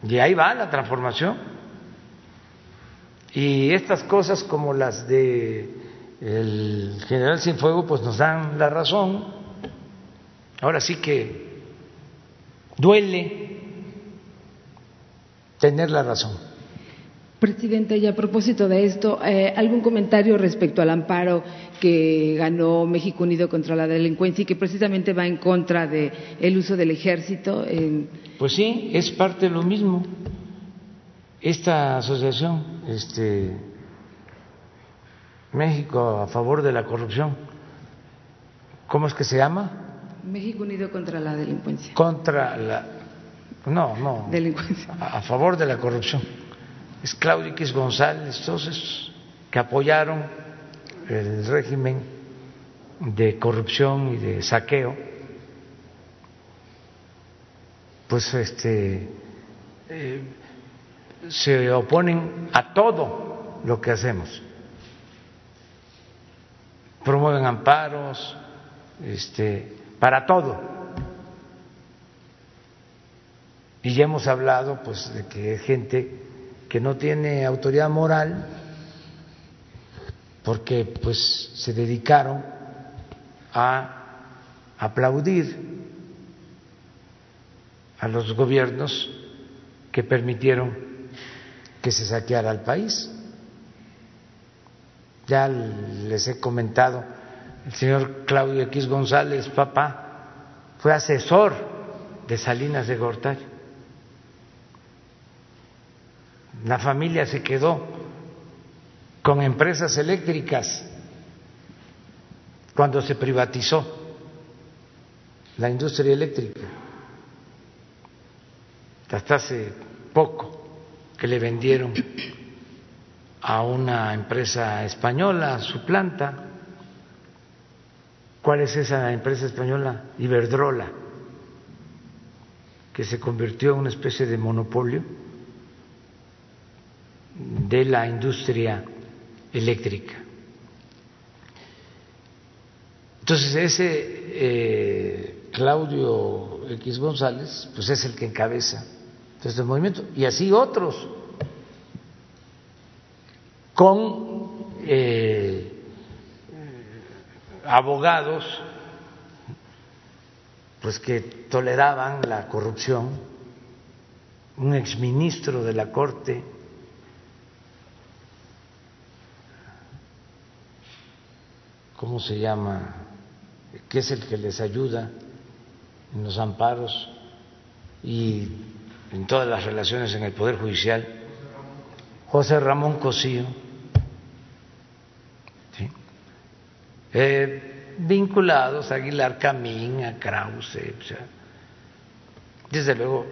y ahí va la transformación. Y estas cosas como las de el general Cienfuegos pues nos dan la razón. Ahora sí que duele tener la razón. Presidenta, y a propósito de esto, eh, ¿algún comentario respecto al amparo que ganó México Unido contra la delincuencia y que precisamente va en contra del el uso del ejército? Pues sí, es parte de lo mismo. Esta asociación este, México a favor de la corrupción. ¿Cómo es que se llama? México Unido contra la Delincuencia. Contra la. No, no. Delincuencia. A, favor de la corrupción. Es Claudio X González, todos esos que apoyaron el régimen de corrupción y de saqueo, pues este eh, se oponen a todo lo que hacemos. Promueven amparos, este, para todo. Y ya hemos hablado pues de que hay gente que no tiene autoridad moral porque pues se dedicaron a aplaudir a los gobiernos que permitieron que se saqueara al país. Ya les he comentado, el señor Claudio X González, papá, fue asesor de Salinas de Gortari. La familia se quedó con empresas eléctricas cuando se privatizó la industria eléctrica. Hasta hace poco que le vendieron a una empresa española su planta. ¿Cuál es esa empresa española? Iberdrola, que se convirtió en una especie de monopolio de la industria eléctrica. Entonces ese eh, Claudio X González, pues es el que encabeza todo este movimiento y así otros con eh, abogados pues que toleraban la corrupción, un exministro de la Corte ¿cómo se llama? que es el que les ayuda en los amparos y en todas las relaciones en el Poder Judicial, José Ramón Cosío, eh, vinculados a Aguilar Camín, a Krause, desde luego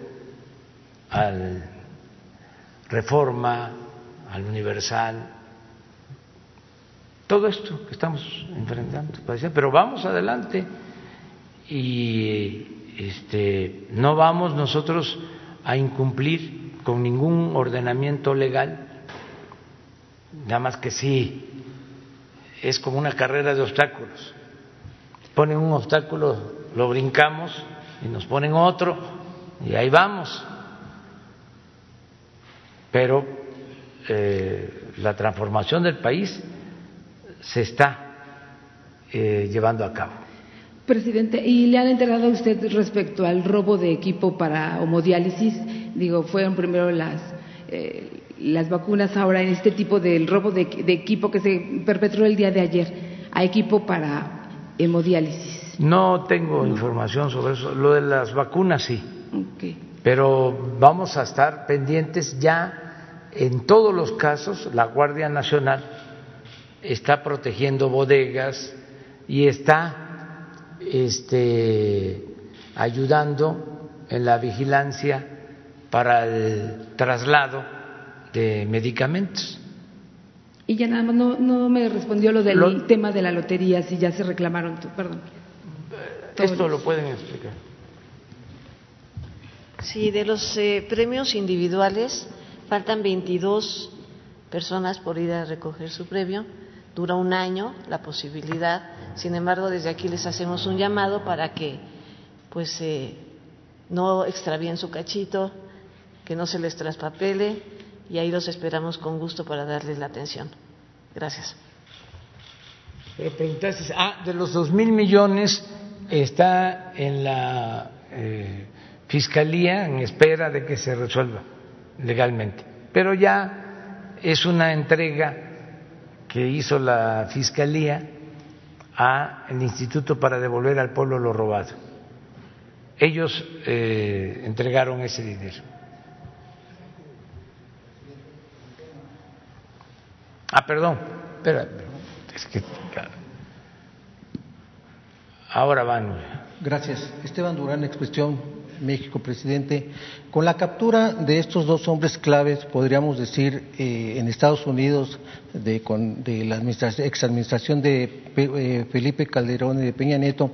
al Reforma, al Universal, todo esto que estamos enfrentando. Pero vamos adelante y este, no vamos nosotros a incumplir con ningún ordenamiento legal, nada más que sí, es como una carrera de obstáculos. Ponen un obstáculo, lo brincamos y nos ponen otro y ahí vamos. Pero eh, la transformación del país se está eh, llevando a cabo. Presidente, ¿y le han enterado a usted respecto al robo de equipo para homodiálisis? Digo, fueron primero las, eh, las vacunas, ahora en este tipo del robo de, equipo que se perpetró el día de ayer, a equipo para hemodiálisis. No tengo información sobre eso. Lo de las vacunas sí. Pero vamos a estar pendientes ya en todos los casos. La Guardia Nacional está protegiendo bodegas y está este, ayudando en la vigilancia para el traslado de medicamentos. Y ya nada más no, no me respondió lo del tema de la lotería, si ya se reclamaron, perdón. Esto lo pueden explicar. Sí, de los eh, premios individuales faltan 22 personas por ir a recoger su premio dura un año la posibilidad. Sin embargo, desde aquí les hacemos un llamado para que pues eh, no extravíen su cachito, que no se les traspapele y ahí los esperamos con gusto para darles la atención. Gracias. Preguntaste, ah, de los dos mil millones está en la eh, fiscalía en espera de que se resuelva legalmente, pero ya es una entrega que hizo la Fiscalía al Instituto para devolver al pueblo lo robado. Ellos eh, entregaron ese dinero. Ah, perdón, espera, Es que. Ahora van. Gracias. Esteban Durán, Expresión México, presidente. Con la captura de estos dos hombres claves, podríamos decir, eh, en Estados Unidos, de, con, de la administración, exadministración de eh, Felipe Calderón y de Peña Nieto,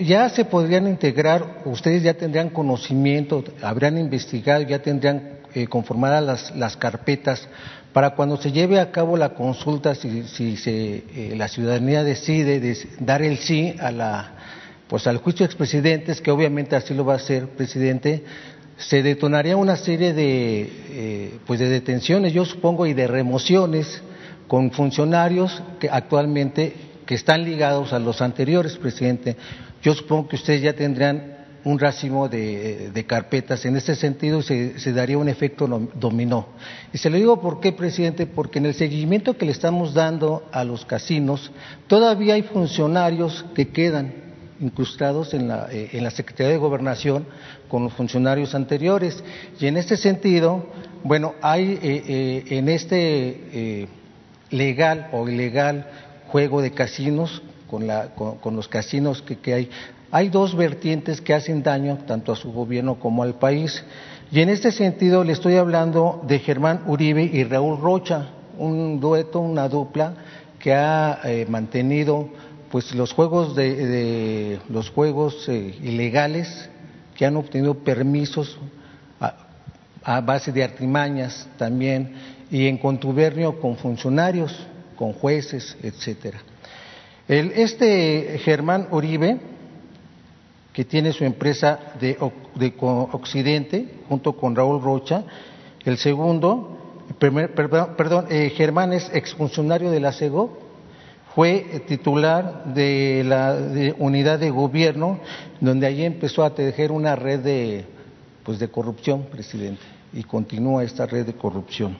ya se podrían integrar, ustedes ya tendrían conocimiento, habrían investigado, ya tendrían eh, conformadas las, las, carpetas para cuando se lleve a cabo la consulta, si, si se, eh, la ciudadanía decide dar el sí a la, pues al juicio de expresidentes, que obviamente así lo va a hacer, presidente, se detonaría una serie de, eh, pues de detenciones, yo supongo, y de remociones con funcionarios que actualmente que están ligados a los anteriores, presidente. Yo supongo que ustedes ya tendrán un racimo de, carpetas. En ese sentido se, se, daría un efecto dominó. Y se lo digo por qué, presidente, porque en el seguimiento que le estamos dando a los casinos, todavía hay funcionarios que quedan incrustados en la, eh, en la Secretaría de Gobernación con los funcionarios anteriores. Y en este sentido, bueno, hay eh, eh, en este legal o ilegal juego de casinos, con, la, con, los casinos que, que hay, hay dos vertientes que hacen daño tanto a su gobierno como al país. Y en este sentido le estoy hablando de Germán Uribe y Raúl Rocha, un dueto, una dupla que ha eh, mantenido pues los juegos de, los juegos eh, ilegales que han obtenido permisos a, base de artimañas también y en contubernio con funcionarios, con jueces, etcétera. El, este Germán Uribe que tiene su empresa de, Occidente, junto con Raúl Rocha. El segundo, perdón, eh, Germán es exfuncionario de la CEGO, fue titular de la unidad de gobierno, donde allí empezó a tejer una red de, pues de corrupción, presidente, y continúa esta red de corrupción.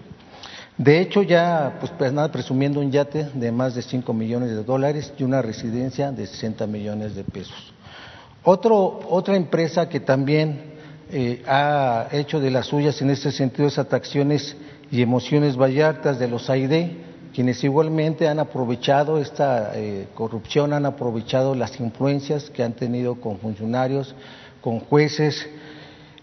De hecho, ya, pues, pues nada, presumiendo un yate de más de 5 millones de dólares y una residencia de 60 millones de pesos otra empresa que también eh, ha hecho de las suyas en este sentido es Atracciones y Emociones Vallartas de los AID, quienes igualmente han aprovechado esta eh, corrupción, han aprovechado las influencias que han tenido con funcionarios, con jueces,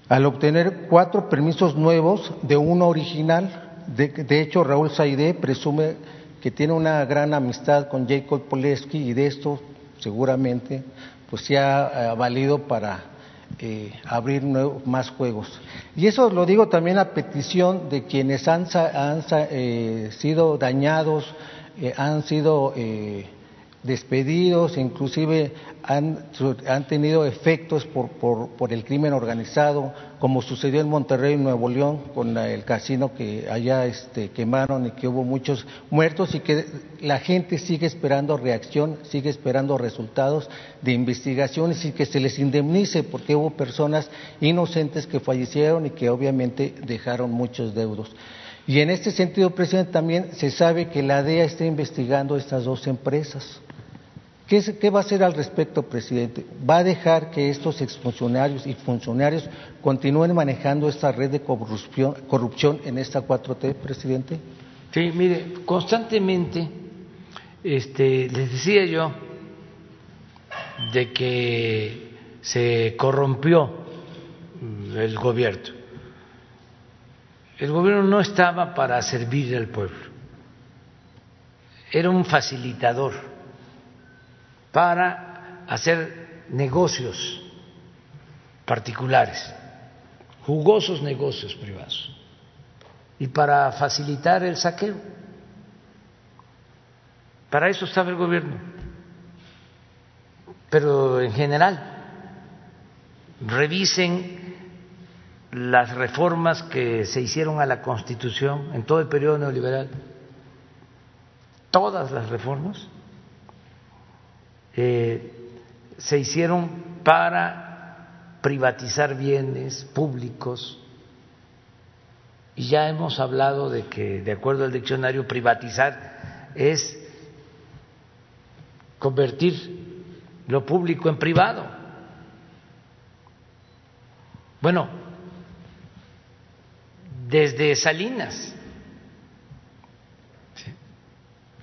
al obtener cuatro permisos nuevos de uno original. De, hecho, Raúl Saide presume que tiene una gran amistad con Jacob Poleski y de esto seguramente pues se ha eh, valido para eh, abrir más juegos. Y eso lo digo también a petición de quienes han, eh, sido dañados, han sido despedidos, inclusive han, tenido efectos por, por, el crimen organizado, como sucedió en Monterrey, Nuevo León, con el casino que allá este, quemaron y que hubo muchos muertos y que la gente sigue esperando reacción, sigue esperando resultados de investigaciones y que se les indemnice porque hubo personas inocentes que fallecieron y que obviamente dejaron muchos deudos. Y en este sentido, presidente, también se sabe que la DEA está investigando estas dos empresas. ¿Qué, va a hacer al respecto, presidente? ¿Va a dejar que estos exfuncionarios y funcionarios continúen manejando esta red de corrupción, corrupción en esta 4T, presidente? Sí, mire, constantemente este, les decía yo de que se corrompió el gobierno. El gobierno no estaba para servir al pueblo, era un facilitador para hacer negocios particulares, jugosos negocios privados, y para facilitar el saqueo. Para eso estaba el gobierno. Pero en general, revisen las reformas que se hicieron a la Constitución en todo el periodo neoliberal, todas las reformas eh, se hicieron para privatizar bienes públicos y ya hemos hablado de que, de acuerdo al diccionario, privatizar es convertir lo público en privado. Bueno, desde Salinas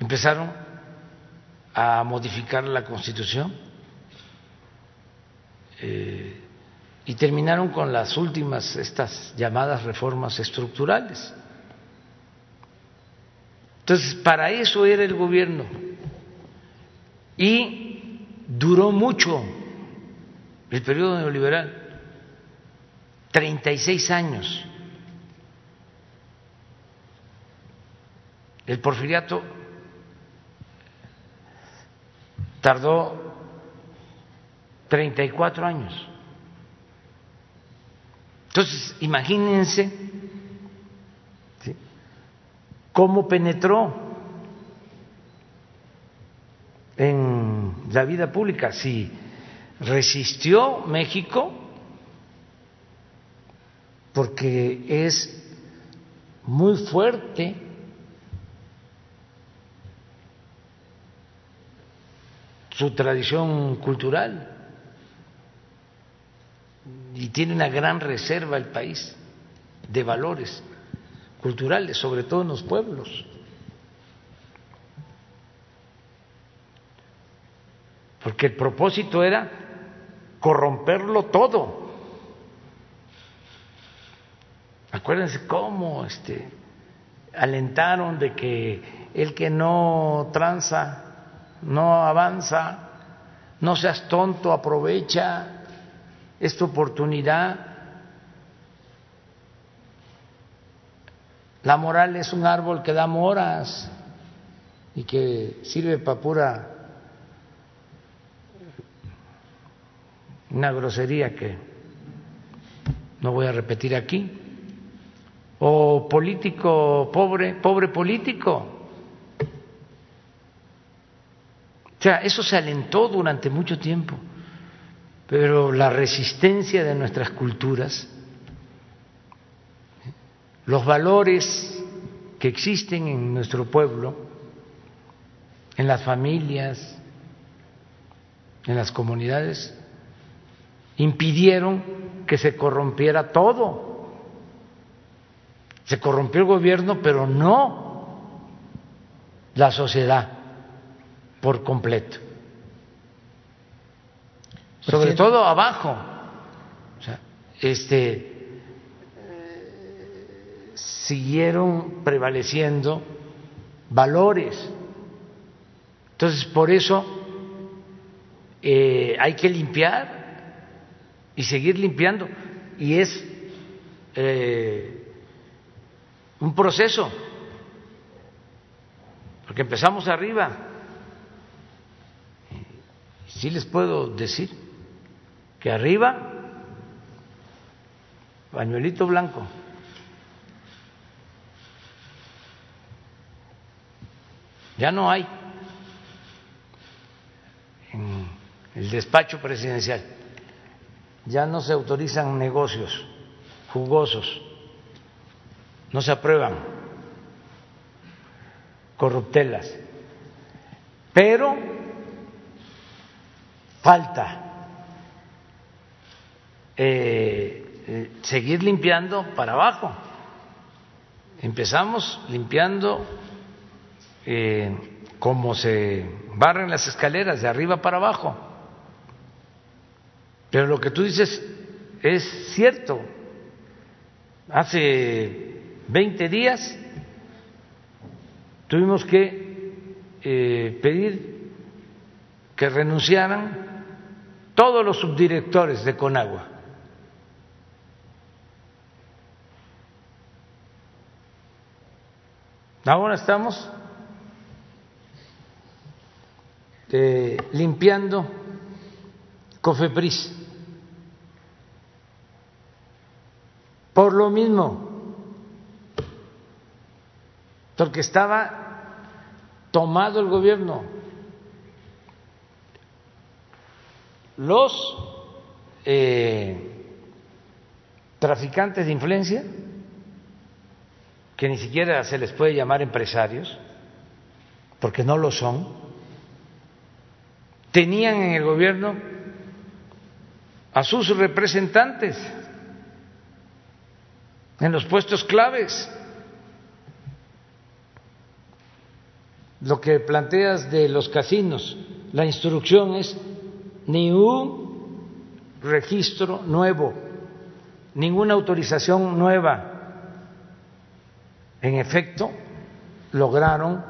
empezaron a modificar la Constitución eh, y terminaron con las últimas, estas llamadas reformas estructurales. Entonces, para eso era el gobierno. Y duró mucho el periodo neoliberal, 36 años. El porfiriato tardó 34 años. Entonces, imagínense cómo penetró en la vida pública, si resistió México, porque es muy fuerte su tradición cultural y tiene una gran reserva el país de valores culturales, sobre todo en los pueblos. Porque el propósito era corromperlo todo. Acuérdense cómo este, alentaron de que el que no tranza, no avanza, no seas tonto, aprovecha esta oportunidad. La moral es un árbol que da moras y que sirve para pura una grosería que no voy a repetir aquí. O político pobre, pobre político. O sea, eso se alentó durante mucho tiempo pero la resistencia de nuestras culturas, los valores que existen en nuestro pueblo, en las familias, en las comunidades, impidieron que se corrompiera todo. Se corrompió el gobierno, pero no la sociedad por completo sobre todo abajo. O sea, este, siguieron prevaleciendo valores. Entonces, por eso eh, hay que limpiar y seguir limpiando. Y es eh, un proceso, porque empezamos arriba. Sí les puedo decir que arriba, pañuelito blanco. Ya no hay en el despacho presidencial, ya no se autorizan negocios jugosos, no se aprueban corruptelas, pero falta eh, eh, seguir limpiando para abajo. Empezamos limpiando eh, como se barren las escaleras, de arriba para abajo. Pero lo que tú dices es cierto. Hace 20 días tuvimos que pedir que renunciaran todos los subdirectores de Conagua. Ahora estamos eh, limpiando Cofepris. Por lo mismo, porque estaba tomado el gobierno. Los eh, traficantes de influencia que ni siquiera se les puede llamar empresarios, porque no lo son, tenían en el gobierno a sus representantes en los puestos claves. lo que planteas de los casinos, la instrucción es ni un registro nuevo, ninguna autorización nueva. En efecto, lograron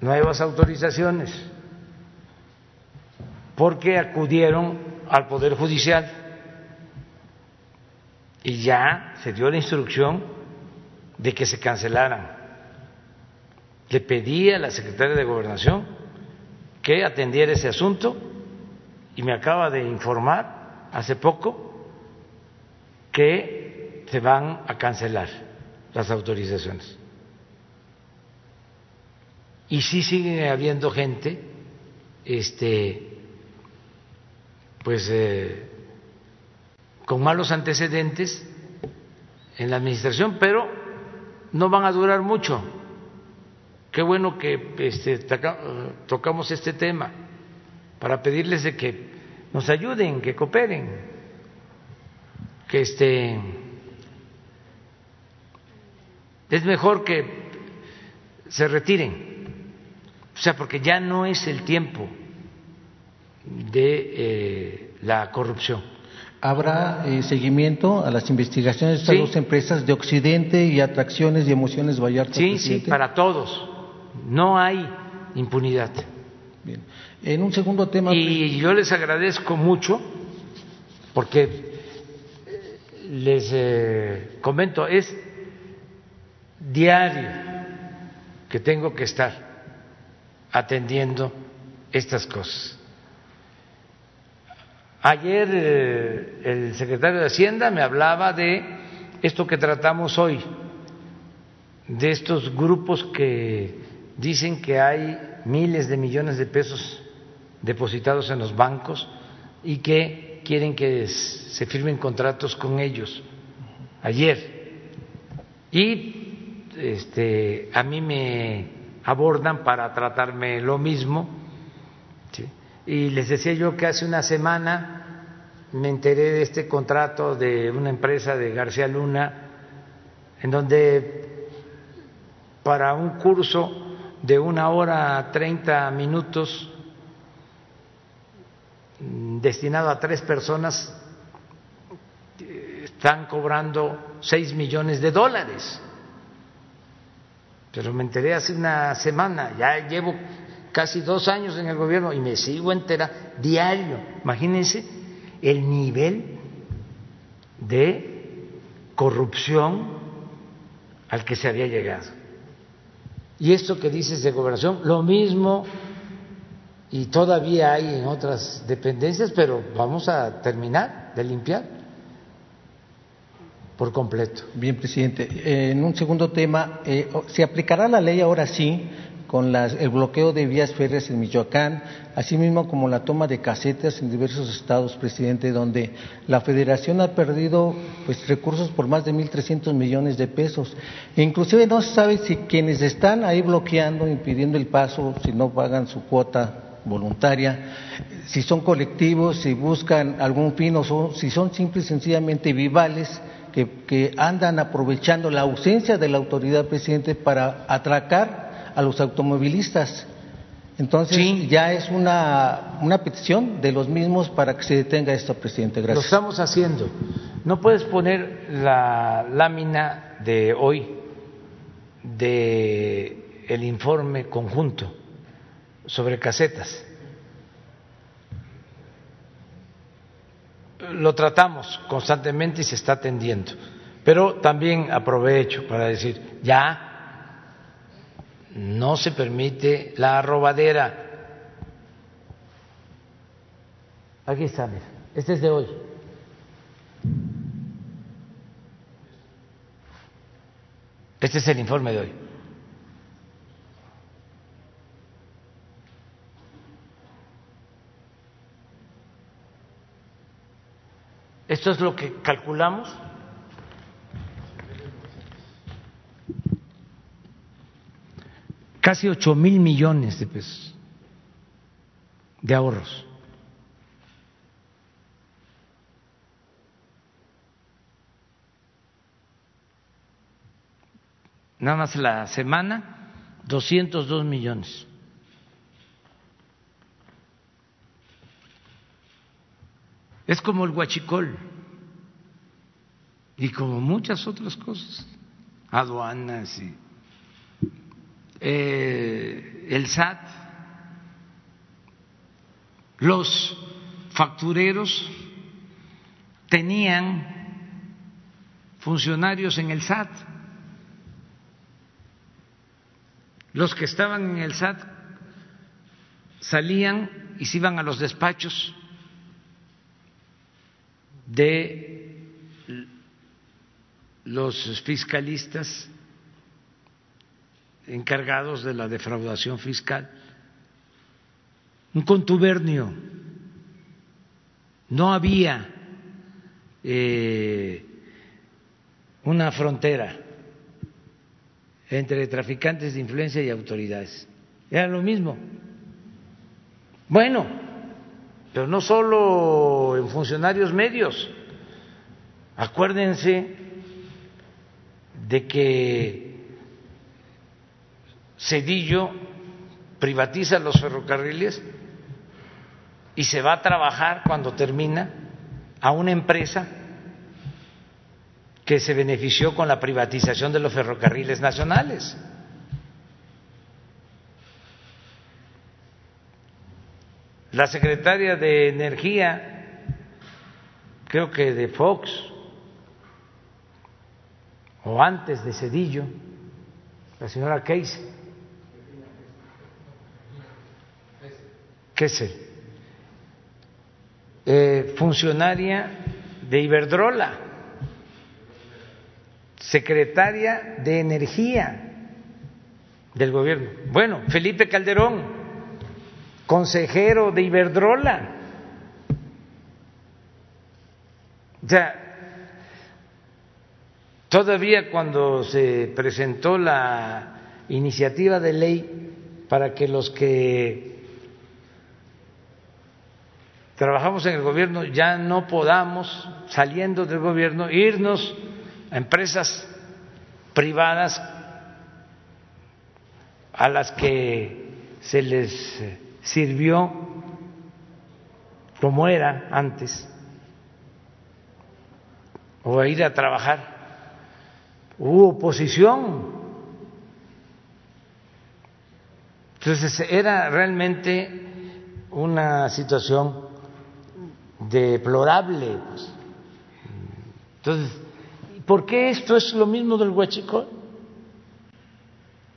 nuevas autorizaciones porque acudieron al Poder Judicial y ya se dio la instrucción de que se cancelaran. Le pedí a la secretaria de Gobernación que atendiera ese asunto y me acaba de informar hace poco que se van a cancelar las autorizaciones. Y sí sigue habiendo gente, este, pues, eh, con malos antecedentes en la administración, pero no van a durar mucho. Qué bueno que este, tocamos este tema para pedirles de que nos ayuden, que cooperen, que este es mejor que se retiren, o sea, porque ya no es el tiempo de eh, la corrupción ¿Habrá eh, seguimiento a las investigaciones de estas dos empresas de Occidente y Atracciones y Emociones Vallarta? Sí, sí, para todos. No hay impunidad. Bien. En un segundo tema. Y yo les agradezco mucho porque eh, les eh, comento, es diario que tengo que estar atendiendo estas cosas. Ayer eh, el secretario de Hacienda me hablaba de esto que tratamos hoy, de estos grupos que dicen que hay miles de millones de pesos depositados en los bancos y que quieren que se firmen contratos con ellos. Ayer. Y este, a mí me abordan para tratarme lo mismo y les decía yo que hace una semana me enteré de este contrato de una empresa de García Luna, en donde para un curso de una hora treinta minutos destinado a tres personas están cobrando seis millones de dólares. Pero me enteré hace una semana, ya llevo casi dos años en el gobierno y me sigo entera diario. Imagínense el nivel de corrupción al que se había llegado. Y esto que dices de gobernación, lo mismo, y todavía hay en otras dependencias, pero vamos a terminar de limpiar por completo. Bien, presidente. en un segundo tema, eh, ¿se aplicará la ley ahora sí con el bloqueo de vías férreas en Michoacán, así mismo como la toma de casetas en diversos estados, presidente, donde la Federación ha perdido pues recursos por más de 1.300 millones de pesos. E inclusive no se sabe si quienes están ahí bloqueando, impidiendo el paso, si no pagan su cuota voluntaria, si son colectivos, si buscan algún fin o si son simple y sencillamente vivales que, que andan aprovechando la ausencia de la autoridad presidente para atracar a los automovilistas. Entonces ya es una, una petición de los mismos para que se detenga esto, presidente. Gracias. Lo estamos haciendo. No puedes poner la lámina de hoy de el informe conjunto sobre casetas. Lo tratamos constantemente y se está atendiendo. Pero también aprovecho para decir, ya no se permite la robadera. Aquí está, mira. Este es de hoy. Este es el informe de hoy. Esto es lo que calculamos casi ocho mil millones de pesos de ahorros. Nada más la semana 202 millones. Es como el huachicol. Y como muchas otras cosas, aduanas y eh, el SAT, los factureros tenían funcionarios en el SAT. Los que estaban en el SAT salían y se iban a los despachos de los fiscalistas encargados de la defraudación fiscal. Un contubernio. No había eh, una frontera entre traficantes de influencia y autoridades. Era lo mismo. Bueno, pero no solo en funcionarios medios. Acuérdense de que Cedillo privatiza los ferrocarriles y se va a trabajar cuando termina a una empresa que se benefició con la privatización de los ferrocarriles nacionales. La secretaria de Energía, creo que de Fox, o antes de Cedillo, la señora Casey, Kessel, eh, funcionaria de Iberdrola, secretaria de Energía del gobierno. Bueno, Felipe Calderón, consejero de Iberdrola. Ya, todavía cuando se presentó la iniciativa de ley para que los que trabajamos en el gobierno ya no podamos, saliendo del gobierno, irnos a empresas privadas a las que se les sirvió como era antes, o a ir a trabajar. Hubo oposición. Entonces era realmente una situación deplorable. Pues. Entonces, ¿por qué esto es lo mismo del huachicol?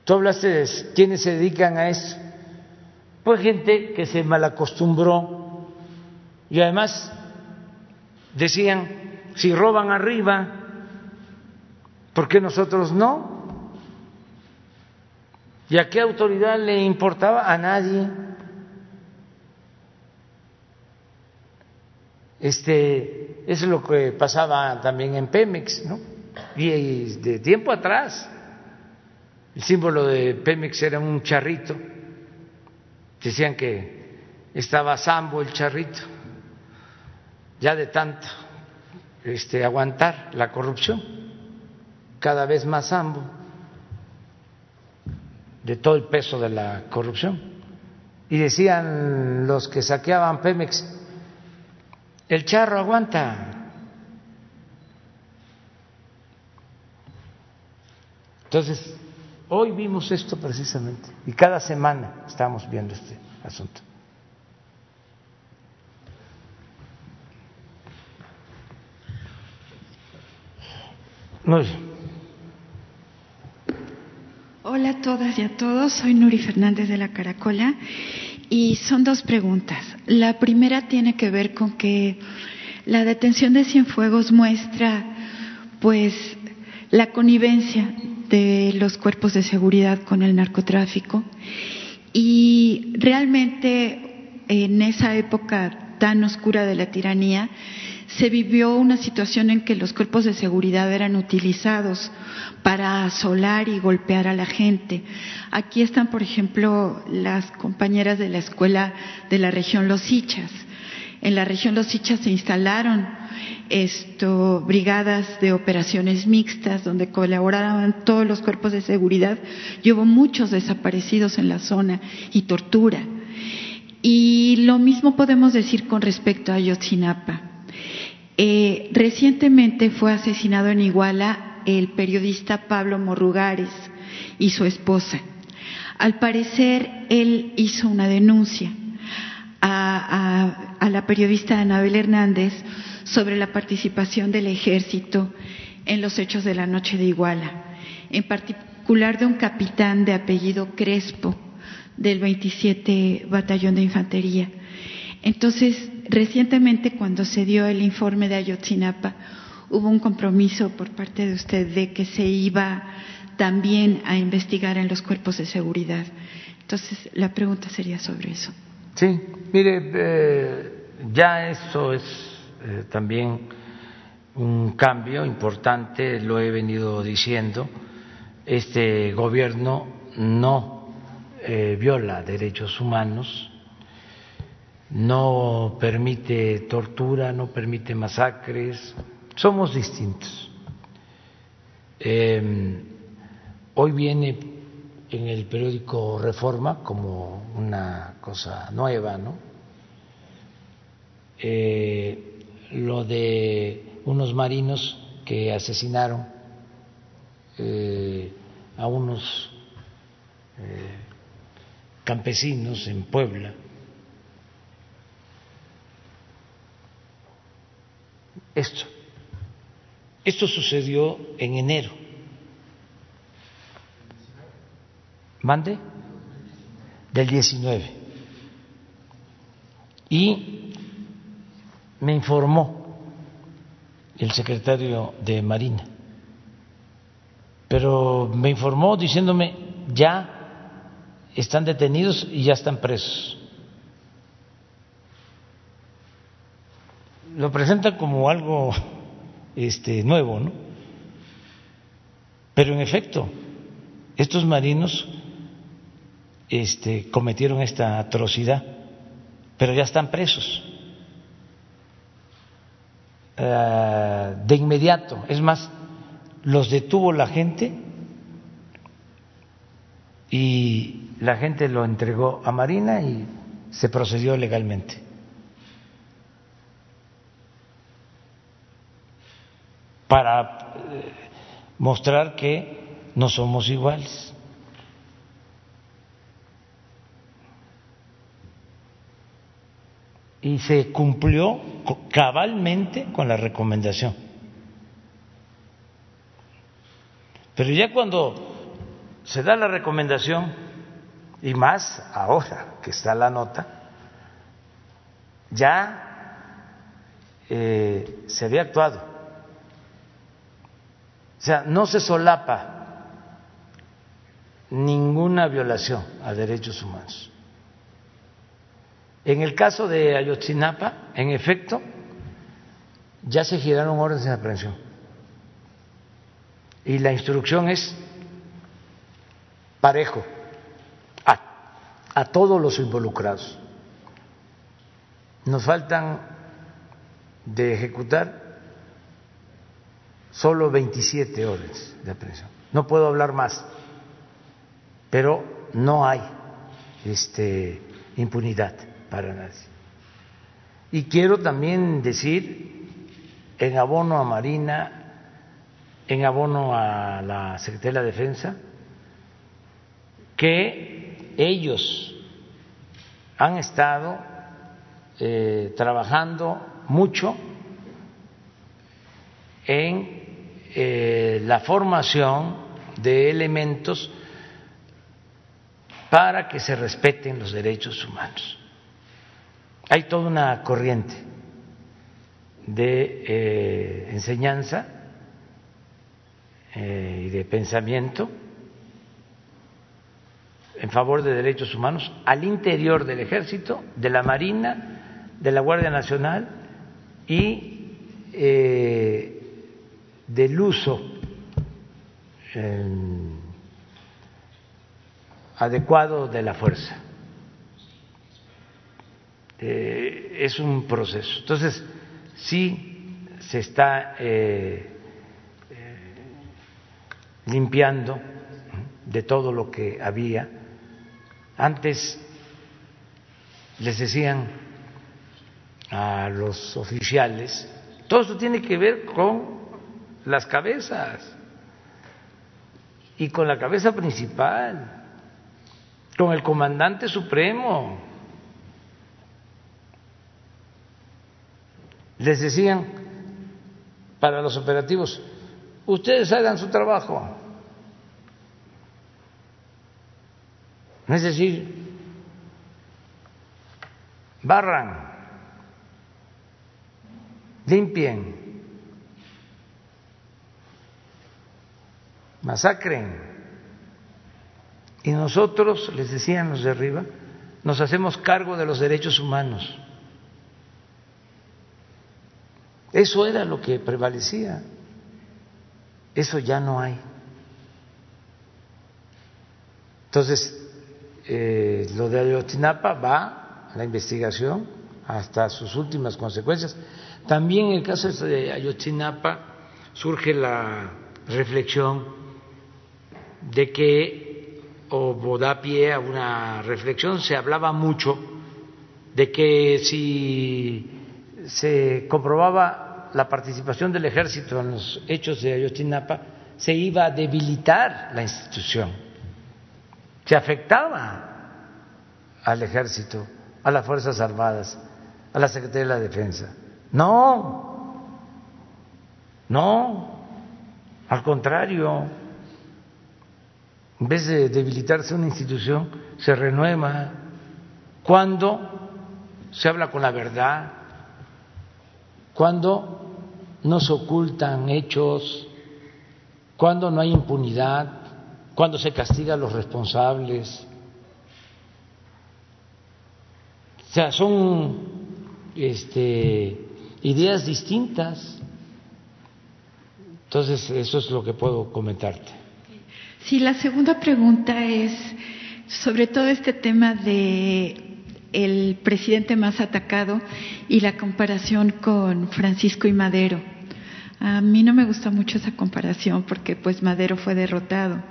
Tú hablaste de quiénes se dedican a eso. Pues gente que se malacostumbró y además decían, si roban arriba, ¿por qué nosotros no? ¿Y a qué autoridad le importaba? A nadie. Este, es lo que pasaba también en Pemex, ¿no? Y de tiempo atrás, el símbolo de Pemex era un charrito. Decían que estaba sambo el charrito, ya de tanto este, aguantar la corrupción, cada vez más sambo, de todo el peso de la corrupción. Y decían los que saqueaban Pemex, el charro aguanta. Entonces, hoy vimos esto precisamente y cada semana estamos viendo este asunto. Hola a todas y a todos, soy Nuri Fernández de la Caracola y son dos preguntas. La primera tiene que ver con que la detención de Cienfuegos muestra, pues, la connivencia de los cuerpos de seguridad con el narcotráfico y realmente en esa época tan oscura de la tiranía se vivió una situación en que los cuerpos de seguridad eran utilizados para asolar y golpear a la gente. Aquí están, por ejemplo, las compañeras de la escuela de la región Los Hichas. En la región Los Hichas se instalaron brigadas de operaciones mixtas donde colaboraban todos los cuerpos de seguridad y hubo muchos desaparecidos en la zona y tortura. Y lo mismo podemos decir con respecto a Ayotzinapa. Eh, recientemente fue asesinado en Iguala el periodista Pablo Morrugares y su esposa. Al parecer, él hizo una denuncia a, la periodista Anabel Hernández sobre la participación del ejército en los hechos de la noche de Iguala, en particular de un capitán de apellido Crespo del 27 Batallón de Infantería. Entonces, recientemente cuando se dio el informe de Ayotzinapa, hubo un compromiso por parte de usted de que se iba también a investigar en los cuerpos de seguridad. Entonces, la pregunta sería sobre eso. Sí, mire, eh, ya eso es eh, también un cambio importante, lo he venido diciendo. Este gobierno no eh, viola derechos humanos, no permite tortura, no permite masacres, somos distintos. Eh, hoy viene en el periódico Reforma como una cosa nueva, ¿no? Eh, lo de unos marinos que asesinaron eh, a unos campesinos en Puebla esto. Esto sucedió en enero. ¿Mande? Del 19. Y me informó el secretario de Marina, pero me informó diciéndome ya están detenidos y ya están presos. lo presenta como algo este, nuevo, ¿no? Pero en efecto, estos marinos este, cometieron esta atrocidad, pero ya están presos. Eh, de inmediato, es más, los detuvo la gente y la gente lo entregó a Marina y se procedió legalmente. para eh, mostrar que no somos iguales. Y se cumplió cabalmente con la recomendación. Pero ya cuando se da la recomendación, y más ahora que está la nota, ya eh, se había actuado. O sea, no se solapa ninguna violación a derechos humanos. En el caso de Ayotzinapa, en efecto, ya se giraron órdenes de aprehensión. Y la instrucción es parejo a, todos los involucrados. Nos faltan de ejecutar solo 27 horas de aprehensión. No puedo hablar más, pero no hay este, impunidad para nadie. Y quiero también decir, en abono a Marina, en abono a la Secretaría de la Defensa, que ellos han estado eh, trabajando mucho en eh, la formación de elementos para que se respeten los derechos humanos. Hay toda una corriente de eh, enseñanza eh, y de pensamiento en favor de derechos humanos al interior del ejército, de la Marina, de la Guardia Nacional y del uso adecuado de la fuerza. Eh, es un proceso. Entonces, sí se está eh, limpiando de todo lo que había. Antes les decían a los oficiales, todo esto tiene que ver con las cabezas y con la cabeza principal, con el comandante supremo. Les decían para los operativos, ustedes hagan su trabajo. Es decir, barran, limpien, masacren. Y nosotros, les decían los de arriba, nos hacemos cargo de los derechos humanos. Eso era lo que prevalecía. Eso ya no hay. Entonces, eh, lo de Ayotzinapa va a la investigación hasta sus últimas consecuencias. También en el caso de Ayotzinapa surge la reflexión de que, o da pie a una reflexión, se hablaba mucho de que si se comprobaba la participación del ejército en los hechos de Ayotzinapa, se iba a debilitar la institución. Se afectaba al ejército, a las Fuerzas Armadas, a la Secretaría de la Defensa. No, no, al contrario, en vez de debilitarse una institución, se renueva. Cuando se habla con la verdad, cuando no se ocultan hechos, cuando no hay impunidad, cuando se castiga a los responsables. O sea, son este, ideas distintas. Entonces, eso es lo que puedo comentarte. Sí, la segunda pregunta es sobre todo este tema de el presidente más atacado y la comparación con Francisco y Madero. A mí no me gusta mucho esa comparación porque pues Madero fue derrotado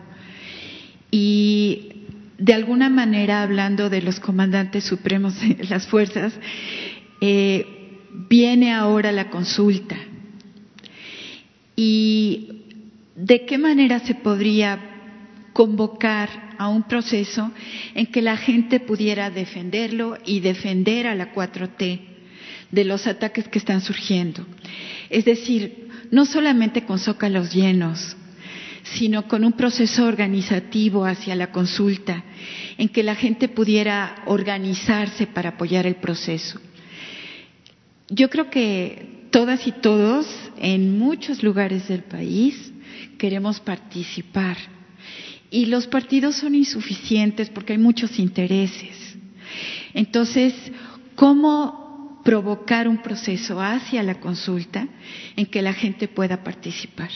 y de alguna manera, hablando de los comandantes supremos de las fuerzas, eh, viene ahora la consulta. ¿Y de qué manera se podría convocar a un proceso en que la gente pudiera defenderlo y defender a la 4T de los ataques que están surgiendo? Es decir, no solamente con zócalos llenos, sino con un proceso organizativo hacia la consulta, en que la gente pudiera organizarse para apoyar el proceso. Yo creo que todas y todos en muchos lugares del país queremos participar y los partidos son insuficientes porque hay muchos intereses. Entonces, ¿cómo provocar un proceso hacia la consulta en que la gente pueda participar?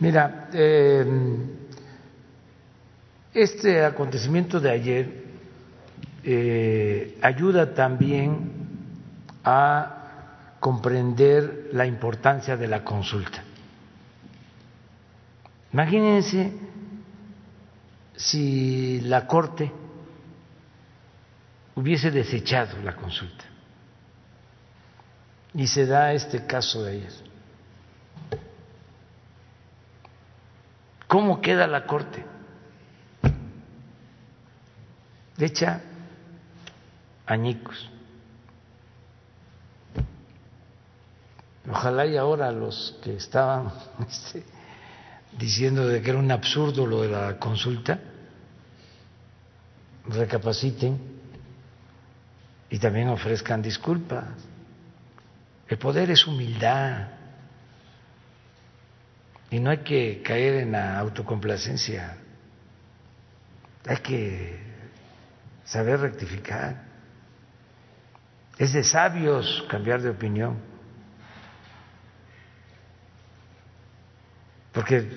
Mira, eh, este acontecimiento de ayer eh, ayuda también a comprender la importancia de la consulta. Imagínense si la Corte hubiese desechado la consulta y se da este caso de ayer. ¿Cómo queda la Corte? Hecha añicos. Ojalá y ahora los que estaban este, diciendo de que era un absurdo lo de la consulta, recapaciten y también ofrezcan disculpas. El poder es humildad. Y no hay que caer en la autocomplacencia, hay que saber rectificar. Es de sabios cambiar de opinión. Porque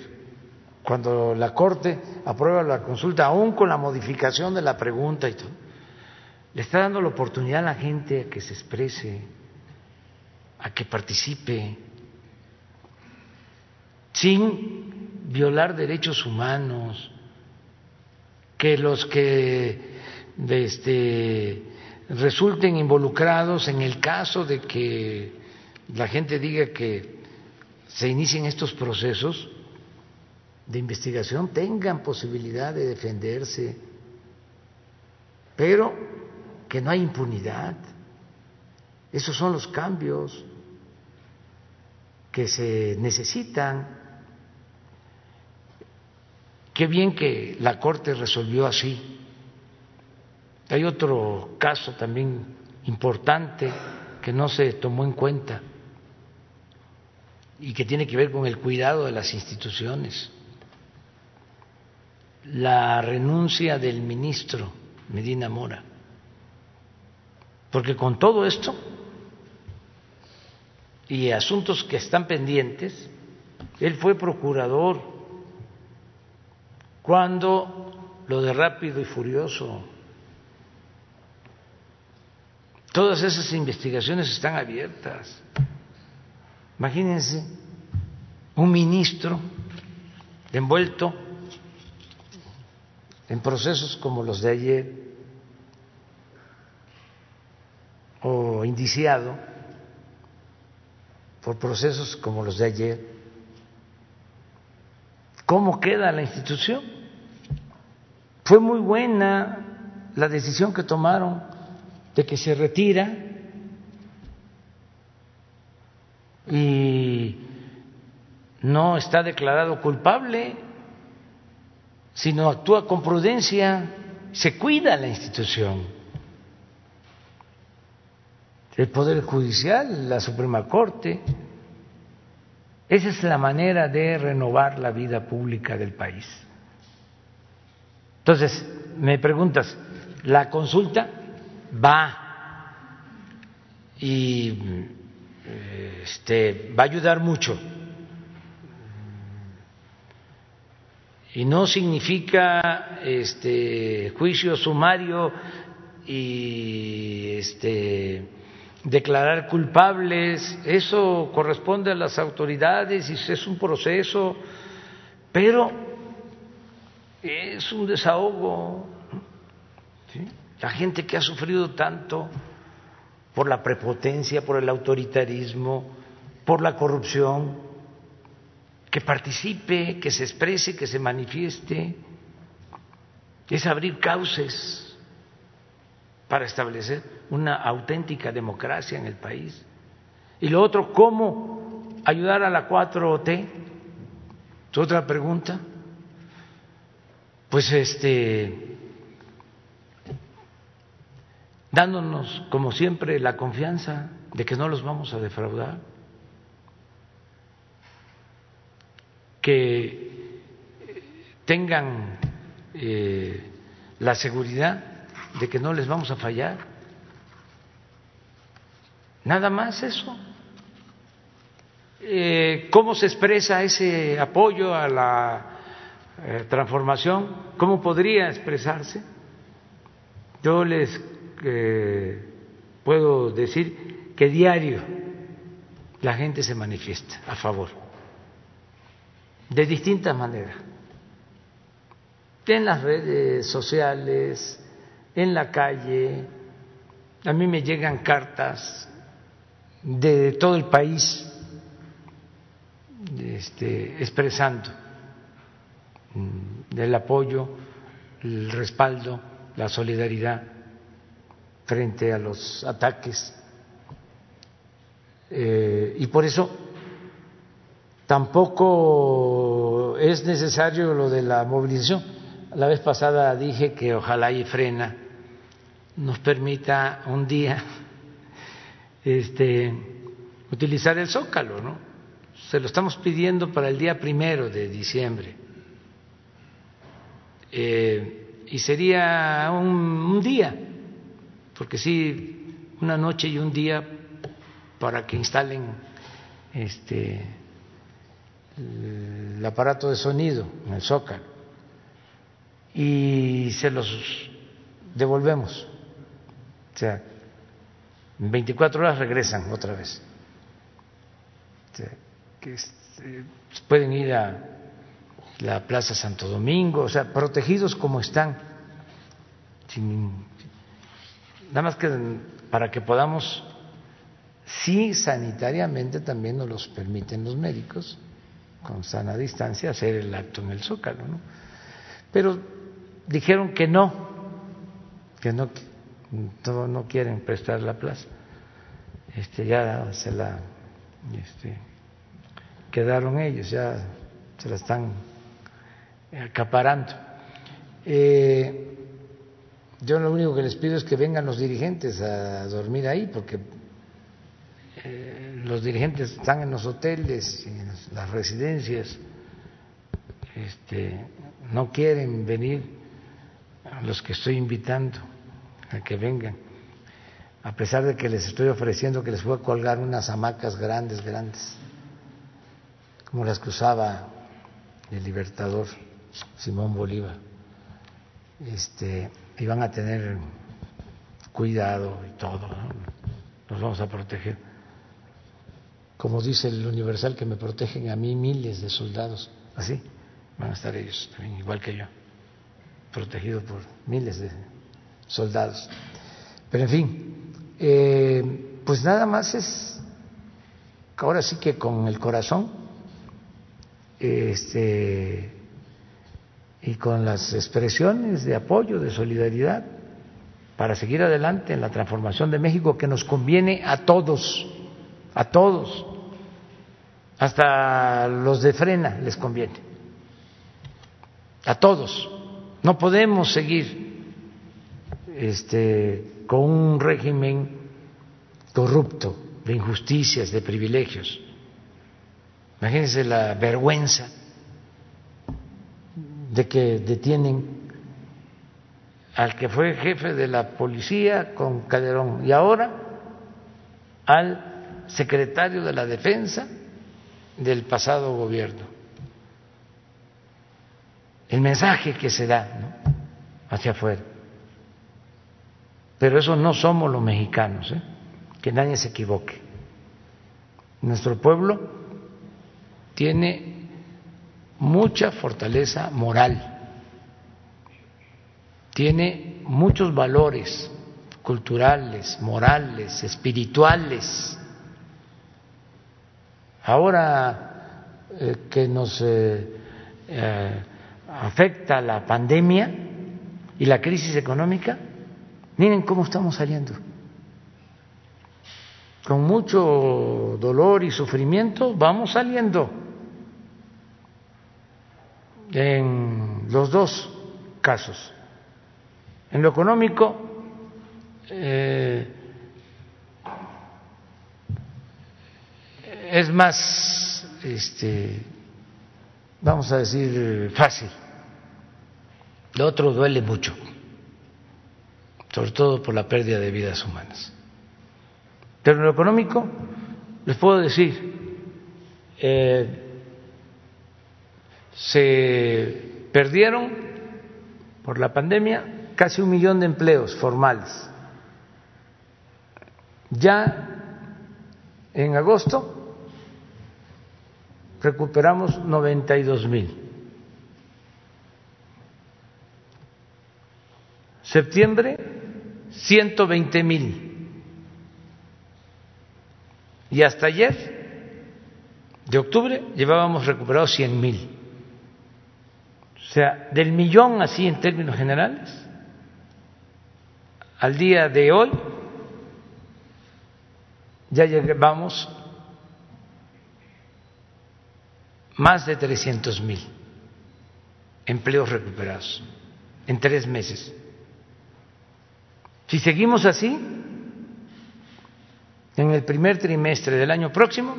cuando la Corte aprueba la consulta, aún con la modificación de la pregunta y todo, le está dando la oportunidad a la gente a que se exprese, a que participe, sin violar derechos humanos, que los que este, resulten involucrados en el caso de que la gente diga que se inicien estos procesos de investigación tengan posibilidad de defenderse, pero que no hay impunidad. Esos son los cambios que se necesitan. Qué bien que la Corte resolvió así. Hay otro caso también importante que no se tomó en cuenta y que tiene que ver con el cuidado de las instituciones. La renuncia del ministro Medina Mora. Porque con todo esto y asuntos que están pendientes, él fue procurador cuando lo de rápido y furioso, todas esas investigaciones están abiertas. Imagínense un ministro envuelto en procesos como los de ayer o indiciado por procesos como los de ayer, ¿cómo queda la institución? Fue muy buena la decisión que tomaron de que se retira y no está declarado culpable, sino actúa con prudencia, se cuida la institución el Poder Judicial, la Suprema Corte. Esa es la manera de renovar la vida pública del país. Entonces, me preguntas, la consulta va y este, va a ayudar mucho. Y no significa este, juicio sumario y este, declarar culpables, eso corresponde a las autoridades y es un proceso, pero es un desahogo. La gente que ha sufrido tanto por la prepotencia, por el autoritarismo, por la corrupción, que participe, que se exprese, que se manifieste, es abrir cauces para establecer una auténtica democracia en el país. Y lo otro, ¿cómo ayudar a la 4T? Otra pregunta. Pues este dándonos como siempre la confianza de que no los vamos a defraudar, que tengan eh, la seguridad de que no les vamos a fallar. Nada más eso. Eh, ¿Cómo se expresa ese apoyo a la eh, transformación? ¿Cómo podría expresarse? Yo les puedo decir que diario la gente se manifiesta a favor, de distintas maneras, en las redes sociales, en la calle, a mí me llegan cartas de todo el país este, expresando mm, el apoyo, el respaldo, la solidaridad frente a los ataques. Eh, y por eso tampoco es necesario lo de la movilización. La vez pasada dije que ojalá y frena nos permita un día este, utilizar el zócalo, ¿no? Se lo estamos pidiendo para el día primero de diciembre. Eh, y sería un, un, día, porque sí, una noche y un día para que instalen este, el aparato de sonido en el zócalo. Y se los devolvemos O sea, en 24 horas regresan otra vez. O sea, que este, pueden ir a la Plaza Santo Domingo, o sea, protegidos como están. Nada más que para que podamos, sí sanitariamente también nos los permiten los médicos, con sana distancia, hacer el acto en el Zócalo, ¿no? Pero dijeron que no, que no, no, quieren prestar la plaza. Este, ya se la este, quedaron ellos, ya se la están acaparando. Eh, yo lo único que les pido es que vengan los dirigentes a dormir ahí, porque eh, los dirigentes están en los hoteles, en las residencias, este, no quieren venir a los que estoy invitando a que vengan, a pesar de que les estoy ofreciendo que les voy a colgar unas hamacas grandes, grandes, como las que usaba el libertador Simón Bolívar. Este, y van a tener cuidado y todo, nos vamos a proteger. Como dice el Universal, que me protegen a mí miles de soldados, así van a estar ellos también, igual que yo protegido por miles de soldados. Pero en fin, eh, pues nada más es, ahora sí que con el corazón, este, y con las expresiones de apoyo, de solidaridad, para seguir adelante en la transformación de México que nos conviene a todos, a todos, hasta los de frena les conviene, a todos. No podemos seguir este, con un régimen corrupto de injusticias, de privilegios. Imagínense la vergüenza de que detienen al que fue jefe de la policía con Calderón y ahora al secretario de la defensa del pasado gobierno el mensaje que se da hacia afuera. Pero eso no somos los mexicanos, ¿eh? que nadie se equivoque. Nuestro pueblo tiene mucha fortaleza moral, tiene muchos valores culturales, morales, espirituales. Ahora eh, que nos eh, afecta la pandemia y la crisis económica, miren cómo estamos saliendo. Con mucho dolor y sufrimiento vamos saliendo en los dos casos. En lo económico, eh, es más este, vamos a decir, fácil. Lo otro duele mucho, sobre todo por la pérdida de vidas humanas. Pero en lo económico, les puedo decir, eh, se perdieron por la pandemia casi un millón de empleos formales. Ya en agosto recuperamos 92 mil. Septiembre, 120 mil. Y hasta ayer, de octubre, llevábamos recuperados 100 mil. O sea, del millón así en términos generales, al día de hoy, ya llevamos más de 300 mil empleos recuperados en tres meses. Si seguimos así, en el primer trimestre del año próximo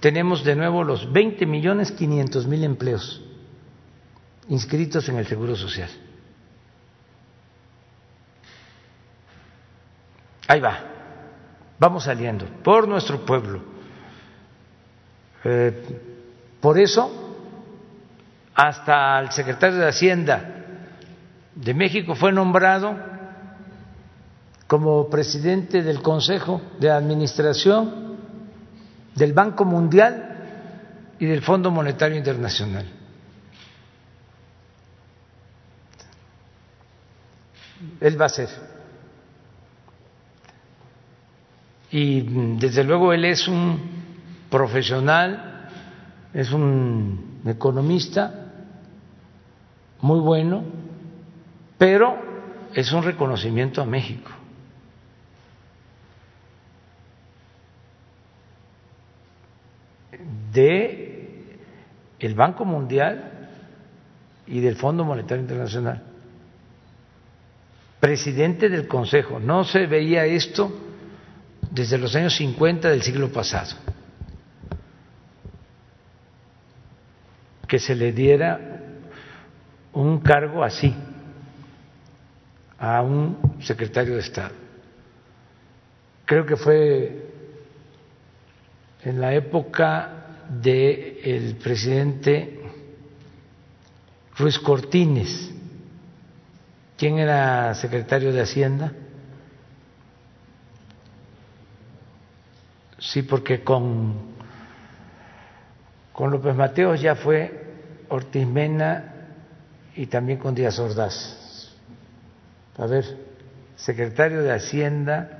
tenemos de nuevo los 20 millones 500 mil empleos inscritos en el Seguro Social. Ahí va, vamos saliendo por nuestro pueblo. Eh, por eso, hasta el secretario de Hacienda de México fue nombrado como presidente del Consejo de Administración del Banco Mundial y del Fondo Monetario Internacional. Él va a ser. Y desde luego él es un profesional, es un economista muy bueno, pero es un reconocimiento a México. de el Banco Mundial y del Fondo Monetario Internacional. Presidente del Consejo. No se veía esto desde los años 50 del siglo pasado. Que se le diera un cargo así a un secretario de Estado. Creo que fue en la época del presidente Ruiz Cortines. ¿Quién era secretario de Hacienda? Sí, porque con, con López Mateos ya fue Ortiz Mena y también con Díaz Ordaz. A ver, secretario de Hacienda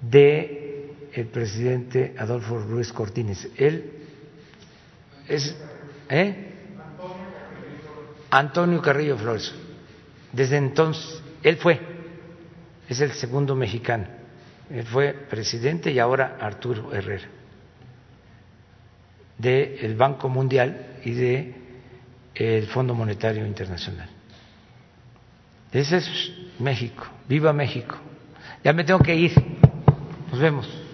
de el presidente Adolfo Ruiz Cortines. Él es ¿eh? Antonio Carrillo Flores. Desde entonces, él fue, es el segundo mexicano. Él fue presidente y ahora Arturo Herrera del Banco Mundial y de el Fondo Monetario Internacional. Ese es México. Viva México. Ya me tengo que ir. Nos vemos.